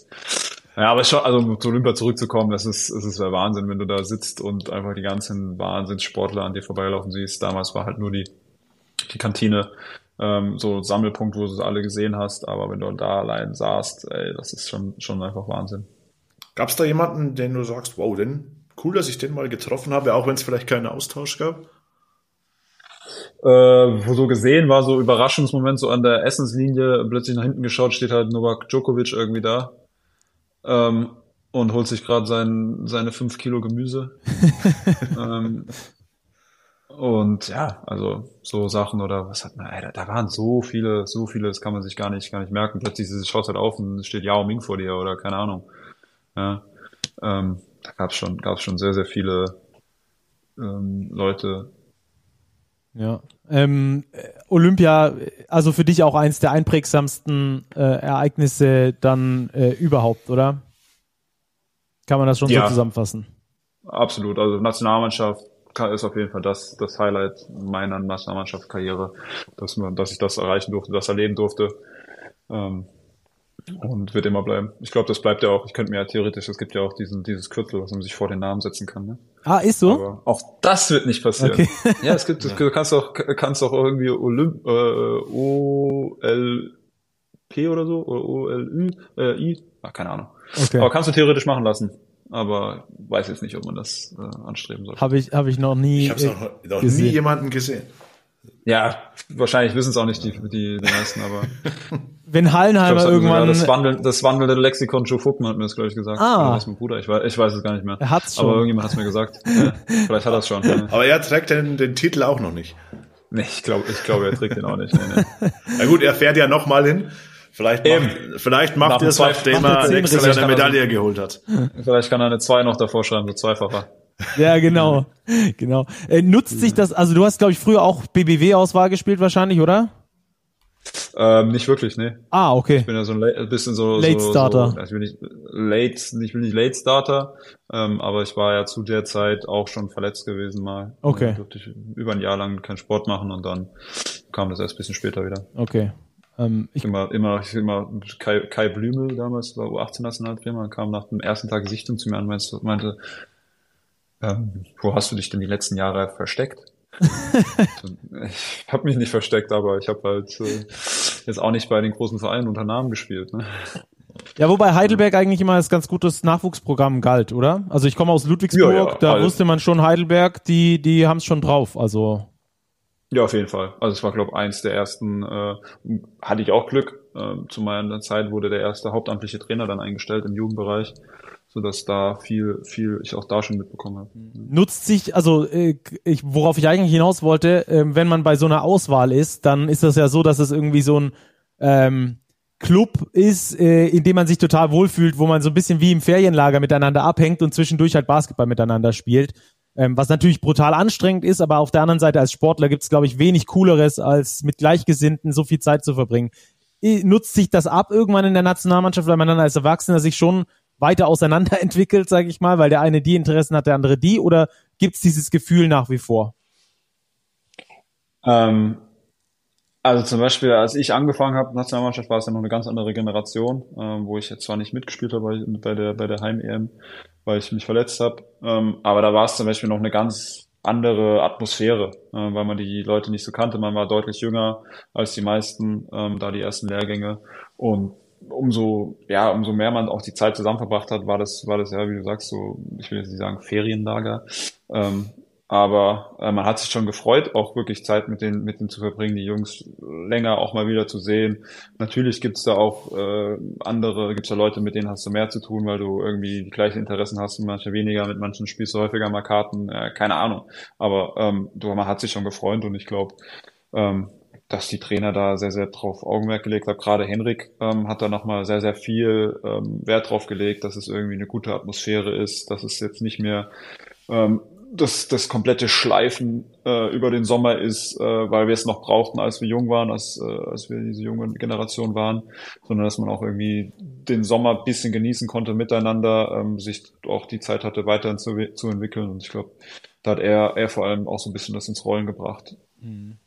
Ja, aber schon, also um zu Olympia zurückzukommen, das ist, das ist der Wahnsinn, wenn du da sitzt und einfach die ganzen Wahnsinnssportler an dir vorbeilaufen siehst. Damals war halt nur die, die Kantine ähm, so Sammelpunkt, wo du es alle gesehen hast, aber wenn du da allein saßt, ey, das ist schon, schon einfach Wahnsinn. Gab's da jemanden, den du sagst, wow, denn cool, dass ich den mal getroffen habe, auch wenn es vielleicht keinen Austausch gab? Äh, wo so gesehen war, so Überraschungsmoment, so an der Essenslinie, plötzlich nach hinten geschaut, steht halt Novak Djokovic irgendwie da ähm, und holt sich gerade sein, seine fünf Kilo Gemüse. ähm, und ja, also so Sachen oder was hat man, ey, da, da waren so viele, so viele, das kann man sich gar nicht, gar nicht merken. Plötzlich schaut halt auf und steht Yao Ming vor dir oder keine Ahnung. Ja, ähm, da gab's schon, gab's schon sehr, sehr viele ähm, Leute, ja. Ähm, Olympia, also für dich auch eins der einprägsamsten äh, Ereignisse dann äh, überhaupt, oder? Kann man das schon ja, so zusammenfassen? Absolut. Also Nationalmannschaft ist auf jeden Fall das, das Highlight meiner Nationalmannschaftskarriere, dass, man, dass ich das erreichen durfte, das erleben durfte. Ähm, und wird immer bleiben. Ich glaube, das bleibt ja auch. Ich könnte mir ja theoretisch, es gibt ja auch diesen, dieses Kürzel, was man sich vor den Namen setzen kann. Ne? Ah, ist so? Aber auch das wird nicht passieren. Okay. ja, es gibt, ja. du kannst auch, kannst auch irgendwie Olymp, äh, OLP oder so, oder OLÜ, äh, I, ah, keine Ahnung. Okay. Aber kannst du theoretisch machen lassen. Aber weiß jetzt nicht, ob man das äh, anstreben soll. Habe ich, hab ich noch nie. Ich habe noch, noch nie jemanden gesehen. Ja, wahrscheinlich wissen es auch nicht die, die, die meisten, aber. Wenn Hallenheimer glaub, irgendwann. das, Wandel, das wandelnde Lexikon Joe Fuckman hat mir das, glaube ich, gesagt. Ah. Das ist mein Bruder, ich weiß, ich weiß es gar nicht mehr. Er hat's schon. Aber irgendjemand hat es mir gesagt. ja, vielleicht hat er es schon. Ja. Aber er trägt den, den Titel auch noch nicht. Nee, ich glaube, ich glaube, er trägt den auch nicht. Nee, nee. Na gut, er fährt ja nochmal hin Vielleicht macht, vielleicht macht er es, nachdem er eine Medaille geholt hat. Vielleicht kann er eine 2 noch davor schreiben, so zweifacher. Ja, genau. genau. Äh, nutzt sich das, also du hast, glaube ich, früher auch BBW-Auswahl gespielt wahrscheinlich, oder? Ähm, nicht wirklich, ne. Ah, okay. Ich bin ja so ein, bisschen so Late so, Starter. So, ich bin nicht late, ich bin nicht Late Starter, ähm, aber ich war ja zu der Zeit auch schon verletzt gewesen mal. Okay. Dann durfte ich über ein Jahr lang keinen Sport machen und dann kam das erst ein bisschen später wieder. Okay. Ähm, ich immer, immer, ich immer Kai, Kai Blümel damals war U18 Nationaltrainer, kam nach dem ersten Tag Sichtung zu mir und meinte, meinte ähm, wo hast du dich denn die letzten Jahre versteckt? ich habe mich nicht versteckt, aber ich habe halt äh, jetzt auch nicht bei den großen Vereinen unter Namen gespielt. Ne? Ja, wobei Heidelberg eigentlich immer als ganz gutes Nachwuchsprogramm galt, oder? Also ich komme aus Ludwigsburg, ja, ja, da alles. wusste man schon Heidelberg, die die haben es schon drauf. Also ja, auf jeden Fall. Also es war, glaube ich, eins der ersten, äh, hatte ich auch Glück. Äh, zu meiner Zeit wurde der erste hauptamtliche Trainer dann eingestellt im Jugendbereich, so dass da viel, viel ich auch da schon mitbekommen habe. Nutzt sich, also äh, ich, worauf ich eigentlich hinaus wollte, äh, wenn man bei so einer Auswahl ist, dann ist das ja so, dass es irgendwie so ein ähm, Club ist, äh, in dem man sich total wohlfühlt, wo man so ein bisschen wie im Ferienlager miteinander abhängt und zwischendurch halt Basketball miteinander spielt. Ähm, was natürlich brutal anstrengend ist, aber auf der anderen Seite als Sportler gibt es, glaube ich, wenig Cooleres, als mit Gleichgesinnten so viel Zeit zu verbringen. Nutzt sich das ab irgendwann in der Nationalmannschaft, weil man dann als Erwachsener sich schon weiter auseinanderentwickelt, sage ich mal, weil der eine die Interessen hat, der andere die, oder gibt's dieses Gefühl nach wie vor? Ähm, also zum Beispiel, als ich angefangen habe, Nationalmannschaft, war es ja noch eine ganz andere Generation, ähm, wo ich jetzt zwar nicht mitgespielt habe bei der, bei der Heim-EM, weil ich mich verletzt habe. Ähm, aber da war es zum Beispiel noch eine ganz andere Atmosphäre, äh, weil man die Leute nicht so kannte. Man war deutlich jünger als die meisten, ähm, da die ersten Lehrgänge. Und umso, ja, umso mehr man auch die Zeit zusammen verbracht hat, war das, war das ja, wie du sagst, so, ich will jetzt nicht sagen Ferienlager. Ähm, aber äh, man hat sich schon gefreut, auch wirklich Zeit mit denen, mit denen zu verbringen, die Jungs länger auch mal wieder zu sehen. Natürlich gibt's da auch äh, andere, gibt's da Leute, mit denen hast du mehr zu tun, weil du irgendwie die gleichen Interessen hast manche weniger, mit manchen spielst du häufiger mal Karten, äh, keine Ahnung. Aber ähm, du, man hat sich schon gefreut und ich glaube, ähm, dass die Trainer da sehr, sehr drauf Augenmerk gelegt haben. Gerade Henrik ähm, hat da nochmal sehr, sehr viel ähm, Wert drauf gelegt, dass es irgendwie eine gute Atmosphäre ist, dass es jetzt nicht mehr ähm, das, das komplette Schleifen äh, über den Sommer ist, äh, weil wir es noch brauchten, als wir jung waren, als, äh, als wir diese junge Generation waren, sondern dass man auch irgendwie den Sommer bisschen genießen konnte miteinander, ähm, sich auch die Zeit hatte, weiterhin zu, zu entwickeln. Und ich glaube, da hat er, er vor allem auch so ein bisschen das ins Rollen gebracht. Mhm.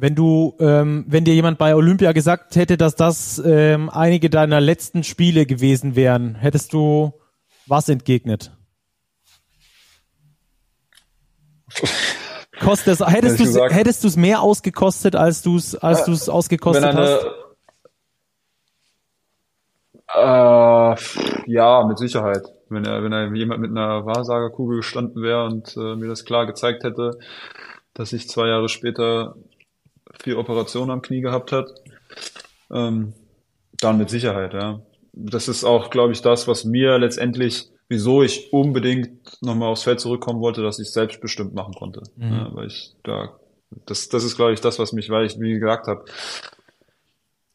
Wenn du, ähm, wenn dir jemand bei Olympia gesagt hätte, dass das ähm, einige deiner letzten Spiele gewesen wären, hättest du was entgegnet? Kostet hättest du hättest du es mehr ausgekostet, als du es als du es ausgekostet eine, hast? Äh, ja, mit Sicherheit. Wenn er wenn er jemand mit einer Wahrsagerkugel gestanden wäre und äh, mir das klar gezeigt hätte, dass ich zwei Jahre später vier Operationen am Knie gehabt hat, ähm, dann mit Sicherheit, ja. Das ist auch, glaube ich, das, was mir letztendlich wieso ich unbedingt nochmal aufs Feld zurückkommen wollte, dass ich selbstbestimmt machen konnte. Mhm. Ja, weil ich da, das, das ist, glaube ich, das, was mich, weil ich, wie gesagt habe,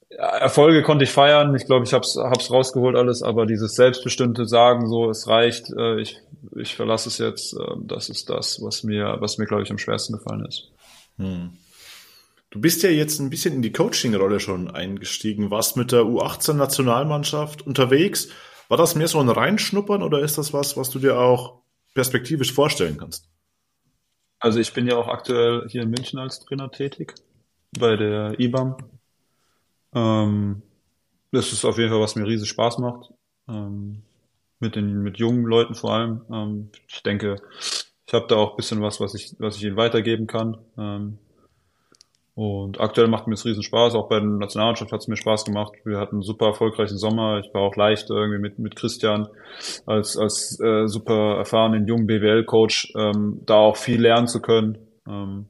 Erfolge konnte ich feiern. Ich glaube, ich hab's, hab's rausgeholt alles, aber dieses selbstbestimmte Sagen, so es reicht, äh, ich, ich verlasse es jetzt, äh, das ist das, was mir, was mir glaube ich am schwersten gefallen ist. Hm. Du bist ja jetzt ein bisschen in die Coaching-Rolle schon eingestiegen, warst mit der U18-Nationalmannschaft unterwegs war das mehr so ein Reinschnuppern oder ist das was, was du dir auch perspektivisch vorstellen kannst? Also ich bin ja auch aktuell hier in München als Trainer tätig bei der IBAM. Ähm, das ist auf jeden Fall, was mir riesig Spaß macht. Ähm, mit den mit jungen Leuten vor allem. Ähm, ich denke, ich habe da auch bisschen was, was ich was ich ihnen weitergeben kann. Ähm, und aktuell macht mir es riesen Spaß. Auch bei der Nationalmannschaft hat es mir Spaß gemacht. Wir hatten einen super erfolgreichen Sommer. Ich war auch leicht irgendwie mit, mit Christian als, als äh, super erfahrenen jungen BWL-Coach, ähm, da auch viel lernen zu können. Ähm,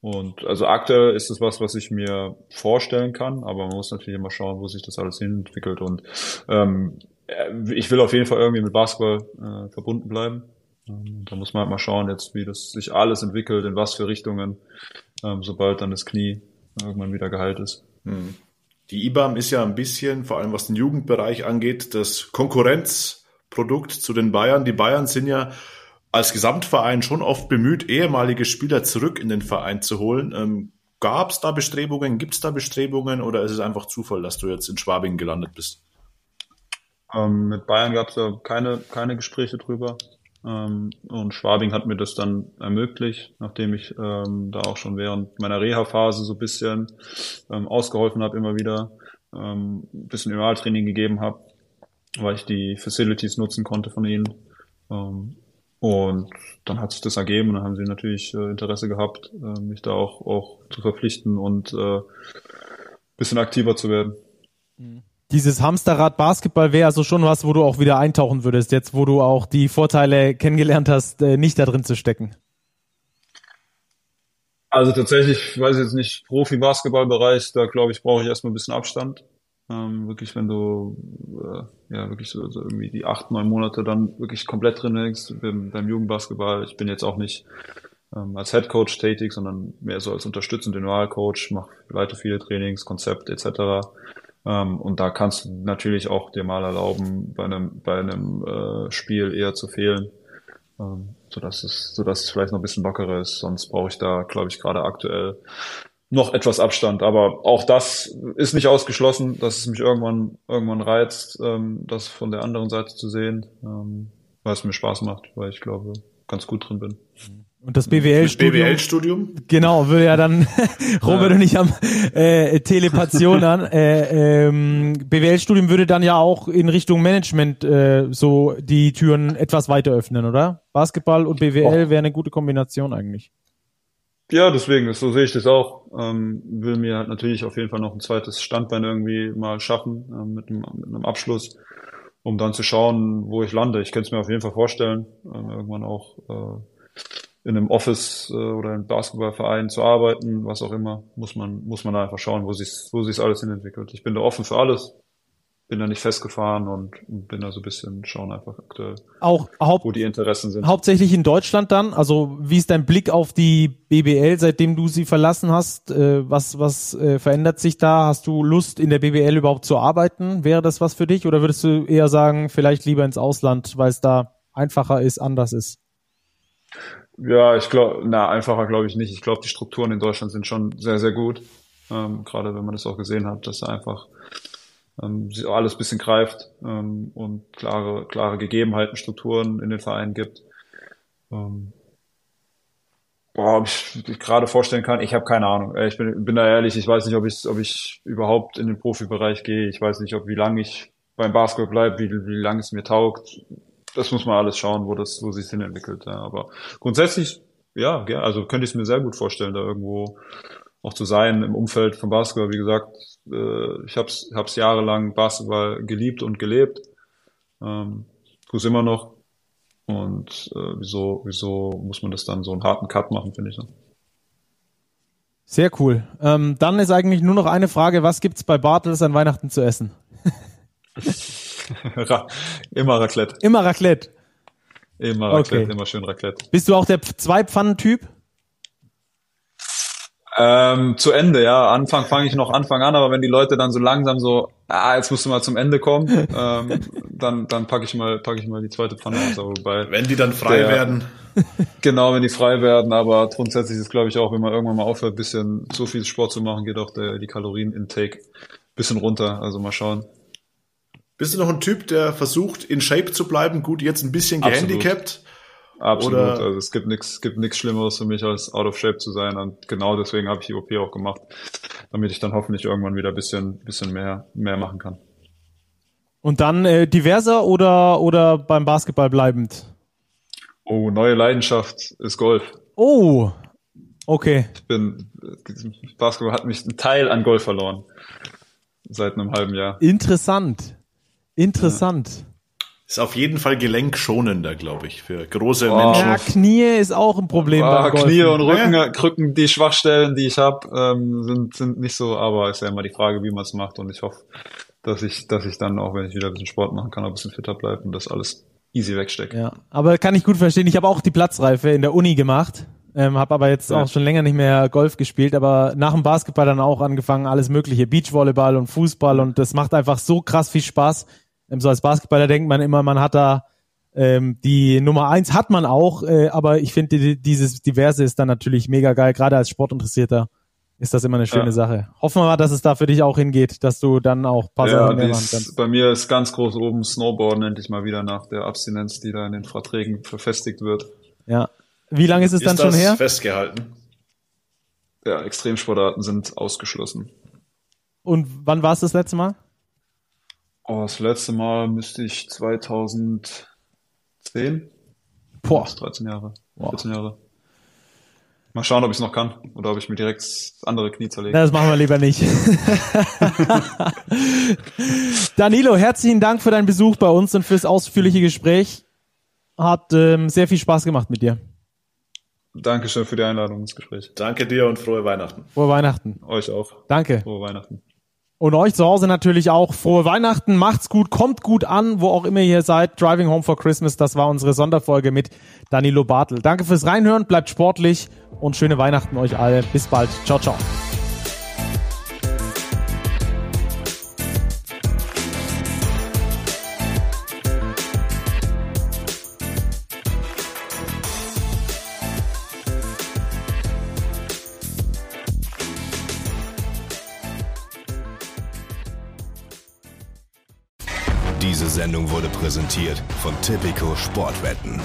und also aktuell ist es was, was ich mir vorstellen kann, aber man muss natürlich immer schauen, wo sich das alles hinentwickelt. Und ähm, ich will auf jeden Fall irgendwie mit Basketball äh, verbunden bleiben. Ähm, da muss man halt mal schauen jetzt, wie das sich alles entwickelt, in was für Richtungen ähm, sobald dann das Knie irgendwann wieder geheilt ist. Hm. Die IBAM ist ja ein bisschen, vor allem was den Jugendbereich angeht, das Konkurrenzprodukt zu den Bayern. Die Bayern sind ja als Gesamtverein schon oft bemüht, ehemalige Spieler zurück in den Verein zu holen. Ähm, Gab es da Bestrebungen, gibt es da Bestrebungen oder ist es einfach Zufall, dass du jetzt in Schwabing gelandet bist? Ähm, mit Bayern gab es ja keine, keine Gespräche drüber. Ähm, und Schwabing hat mir das dann ermöglicht, nachdem ich ähm, da auch schon während meiner Reha-Phase so bisschen ähm, ausgeholfen habe, immer wieder ähm, ein bisschen Realtraining gegeben habe, weil ich die Facilities nutzen konnte von ihnen. Ähm, und dann hat sich das ergeben und dann haben sie natürlich äh, Interesse gehabt, äh, mich da auch, auch zu verpflichten und äh, bisschen aktiver zu werden. Dieses Hamsterrad Basketball wäre also schon was, wo du auch wieder eintauchen würdest, jetzt wo du auch die Vorteile kennengelernt hast, äh, nicht da drin zu stecken. Also tatsächlich, ich weiß jetzt nicht, Profi-Basketballbereich, da glaube ich, brauche ich erstmal ein bisschen Abstand. Ähm, wirklich, wenn du äh, ja wirklich so, so irgendwie die acht, neun Monate dann wirklich komplett drin hängst beim, beim Jugendbasketball. Ich bin jetzt auch nicht ähm, als Head Coach tätig, sondern mehr so als unterstützender Individualcoach, mache leite viele Trainings, Konzept etc. Ähm, und da kannst du natürlich auch dir mal erlauben, bei einem bei einem äh, Spiel eher zu fehlen, ähm, so dass es so dass es vielleicht noch ein bisschen lockerer ist. Sonst brauche ich da, glaube ich, gerade aktuell noch etwas Abstand. Aber auch das ist nicht ausgeschlossen, dass es mich irgendwann, irgendwann reizt, ähm, das von der anderen Seite zu sehen, ähm, weil es mir Spaß macht, weil ich glaube, ganz gut drin bin. Und das BWL-Studium. BWL-Studium? Genau, würde ja dann Robert und ich am äh, Telepation an. Äh, ähm, BWL-Studium würde dann ja auch in Richtung Management äh, so die Türen etwas weiter öffnen, oder? Basketball und BWL wäre eine gute Kombination eigentlich. Ja, deswegen, so sehe ich das auch. Ähm, will mir halt natürlich auf jeden Fall noch ein zweites Standbein irgendwie mal schaffen ähm, mit, einem, mit einem Abschluss, um dann zu schauen, wo ich lande. Ich könnte es mir auf jeden Fall vorstellen, ähm, irgendwann auch äh, in einem Office äh, oder im Basketballverein zu arbeiten, was auch immer, muss man muss man da einfach schauen, wo sich wo sich alles hin entwickelt. Ich bin da offen für alles bin da nicht festgefahren und bin da so ein bisschen schauen einfach aktuell, Auch haupt, wo die Interessen sind. hauptsächlich in Deutschland dann. Also wie ist dein Blick auf die BBL, seitdem du sie verlassen hast? Äh, was was äh, verändert sich da? Hast du Lust in der BBL überhaupt zu arbeiten? Wäre das was für dich oder würdest du eher sagen, vielleicht lieber ins Ausland, weil es da einfacher ist, anders ist? Ja, ich glaube, na, einfacher glaube ich nicht. Ich glaube, die Strukturen in Deutschland sind schon sehr, sehr gut. Ähm, gerade wenn man das auch gesehen hat, dass da einfach ähm, alles ein bisschen greift ähm, und klare, klare Gegebenheiten, Strukturen in den Vereinen gibt. Ähm, boah, ob ich, ich gerade vorstellen kann, ich habe keine Ahnung. Äh, ich bin, bin da ehrlich, ich weiß nicht, ob ich, ob ich überhaupt in den Profibereich gehe. Ich weiß nicht, ob wie lange ich beim Basketball bleibe, wie, wie lange es mir taugt. Das muss man alles schauen, wo das, wo sich hin entwickelt. Ja. Aber grundsätzlich, ja, also könnte ich es mir sehr gut vorstellen, da irgendwo auch zu sein im Umfeld von Basketball. Wie gesagt, äh, ich habe es hab's jahrelang Basketball geliebt und gelebt. Ähm, tue es immer noch. Und äh, wieso, wieso muss man das dann so einen harten Cut machen, finde ich. Ne? Sehr cool. Ähm, dann ist eigentlich nur noch eine Frage, was gibt's bei Bartels an Weihnachten zu essen? immer Raclette. Immer Raclette. Immer Raclette, okay. immer schön Raclette. Bist du auch der Zwei-Pfannen-Typ? Ähm, zu Ende, ja. Anfang fange ich noch Anfang an, aber wenn die Leute dann so langsam so, ah, jetzt musst du mal zum Ende kommen, ähm, dann, dann packe ich mal, packe ich mal die zweite Pfanne aus. Aber wobei wenn die dann frei der, werden. Genau, wenn die frei werden, aber grundsätzlich ist, glaube ich, auch, wenn man irgendwann mal aufhört, bisschen zu viel Sport zu machen, geht auch der, die Kalorien-Intake bisschen runter. Also mal schauen. Bist du noch ein Typ, der versucht, in Shape zu bleiben? Gut, jetzt ein bisschen gehandicapt. Absolut. Absolut. Oder also es gibt nichts gibt nichts Schlimmeres für mich, als out of shape zu sein. Und genau deswegen habe ich die OP auch gemacht, damit ich dann hoffentlich irgendwann wieder ein bisschen, bisschen mehr, mehr machen kann. Und dann äh, diverser oder, oder beim Basketball bleibend? Oh, neue Leidenschaft ist Golf. Oh, okay. Ich bin, Basketball hat mich einen Teil an Golf verloren. Seit einem halben Jahr. Interessant. Interessant. Ja. Ist auf jeden Fall gelenkschonender, glaube ich, für große oh. Menschen. Ja, Knie ist auch ein Problem. Oh, Knie und Rücken, ja. Rücken, die Schwachstellen, die ich habe, ähm, sind, sind nicht so, aber ist ja immer die Frage, wie man es macht. Und ich hoffe, dass ich, dass ich dann, auch wenn ich wieder ein bisschen Sport machen kann, auch ein bisschen fitter bleibe und das alles easy wegstecke. Ja, aber kann ich gut verstehen. Ich habe auch die Platzreife in der Uni gemacht ähm, habe aber jetzt ja. auch schon länger nicht mehr Golf gespielt, aber nach dem Basketball dann auch angefangen, alles mögliche, Beachvolleyball und Fußball und das macht einfach so krass viel Spaß. Ähm, so als Basketballer denkt man immer, man hat da ähm, die Nummer eins hat man auch, äh, aber ich finde die, dieses Diverse ist dann natürlich mega geil, gerade als Sportinteressierter ist das immer eine schöne ja. Sache. Hoffen wir mal, dass es da für dich auch hingeht, dass du dann auch paar ja, Sachen mehr machen kannst. Bei mir ist ganz groß oben Snowboarden endlich mal wieder nach der Abstinenz, die da in den Verträgen verfestigt wird. Ja. Wie lange ist es ist dann schon her? festgehalten. Ja, Extremsportarten sind ausgeschlossen. Und wann war es das letzte Mal? Oh, das letzte Mal müsste ich 2010. Boah. 13 Jahre. Boah. 14 Jahre. Mal schauen, ob ich es noch kann oder ob ich mir direkt das andere Knie zerlege. Das machen wir lieber nicht. Danilo, herzlichen Dank für deinen Besuch bei uns und fürs ausführliche Gespräch. Hat ähm, sehr viel Spaß gemacht mit dir. Dankeschön für die Einladung ins Gespräch. Danke dir und frohe Weihnachten. Frohe Weihnachten. Euch auch. Danke. Frohe Weihnachten. Und euch zu Hause natürlich auch frohe Weihnachten, macht's gut, kommt gut an, wo auch immer ihr seid. Driving Home for Christmas, das war unsere Sonderfolge mit Danilo Bartel. Danke fürs Reinhören, bleibt sportlich und schöne Weihnachten euch alle. Bis bald. Ciao, ciao. Sendung wurde präsentiert von Tipico Sportwetten.